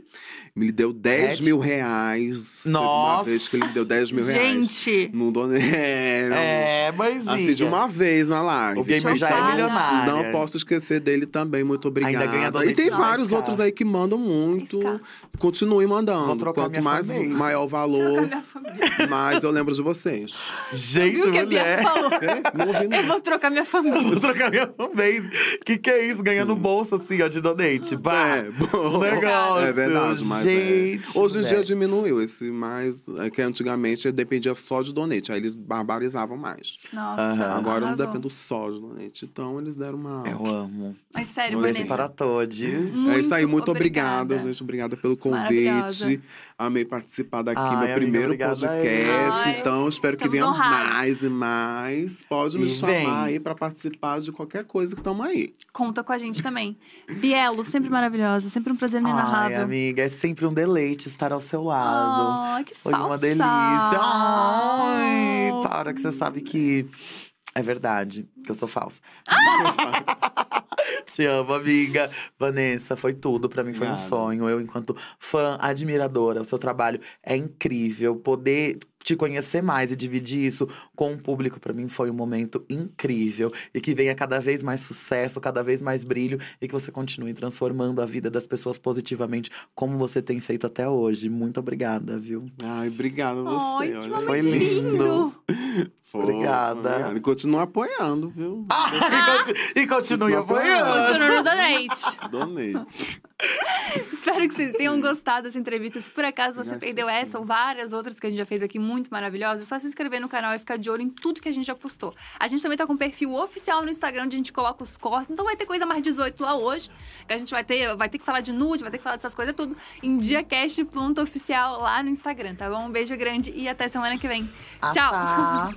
Me deu 10 Red? mil reais. Teve uma Nossa. vez que ele me deu 10 mil reais. Gente, Não donate. É, não. É, mãezinha. Assim, de uma vez na live. O gamer já é milionário. Não posso esquecer dele também, muito obrigado. Ainda ganha e tem vários outros aí que mandam muito. Sky. Continue mandando. Quanto minha mais fanbase. maior valor, família. mais eu lembro de vocês. Gente, Viu o que a Bia mulher. falou? Não ouvi Eu vou trocar minha família. Vou trocar minha fanbase. Que que é isso? Ganhando bolsa assim, ó, de donate. Pá. É, bom. Negócio. É verdade, mas Gente, é. Hoje em dia diminuiu esse, mas é que antigamente dependia só de donate. Aí eles barbarizavam mais. Nossa, Aham. Agora não arrasou. depende só de donate. Então eles deram uma. Eu amo. Mas sério, Vanessa. para todos. é isso aí, muito obrigada. obrigada, gente. Obrigada pelo Maravilhosa. convite. Amei participar daqui, Ai, meu amiga, primeiro podcast. Ai, então, espero que estamos venha honrados. mais e mais. Pode me E chamar vem. aí pra participar de qualquer coisa que estamos aí. Conta com a gente também. Bielo, sempre maravilhosa, sempre um prazer Ai, inenarrável. amiga, é sempre um deleite estar ao seu lado. Ai, que Foi falsa. uma delícia. Ai, para que você sabe que é verdade, que eu sou falsa. Te amo, amiga. Vanessa, foi tudo. Pra mim foi um Obrigado. sonho. Eu, enquanto fã, admiradora, o seu trabalho é incrível. Poder te conhecer mais e dividir isso com o público, pra mim, foi um momento incrível. E que venha cada vez mais sucesso, cada vez mais brilho. E que você continue transformando a vida das pessoas positivamente, como você tem feito até hoje. Muito obrigada, viu? Ai, obrigado a você. Ai, que Foi lindo. Obrigada. E continua apoiando, viu? e, conti- e continue apoiando. Continua no donate. Donate. Espero que vocês tenham gostado dessa entrevista. Se por acaso você perdeu essa ou várias outras que a gente já fez aqui, muito maravilhosas, é só se inscrever no canal e ficar de olho em tudo que a gente já postou. A gente também tá com um perfil oficial no Instagram, onde a gente coloca os cortes. Então vai ter coisa mais 18 lá hoje. Que a gente vai ter, vai ter que falar de nude, vai ter que falar dessas coisas tudo em diacast.oficial lá no Instagram, tá bom? Um beijo grande e até semana que vem. Ah, Tchau! tá.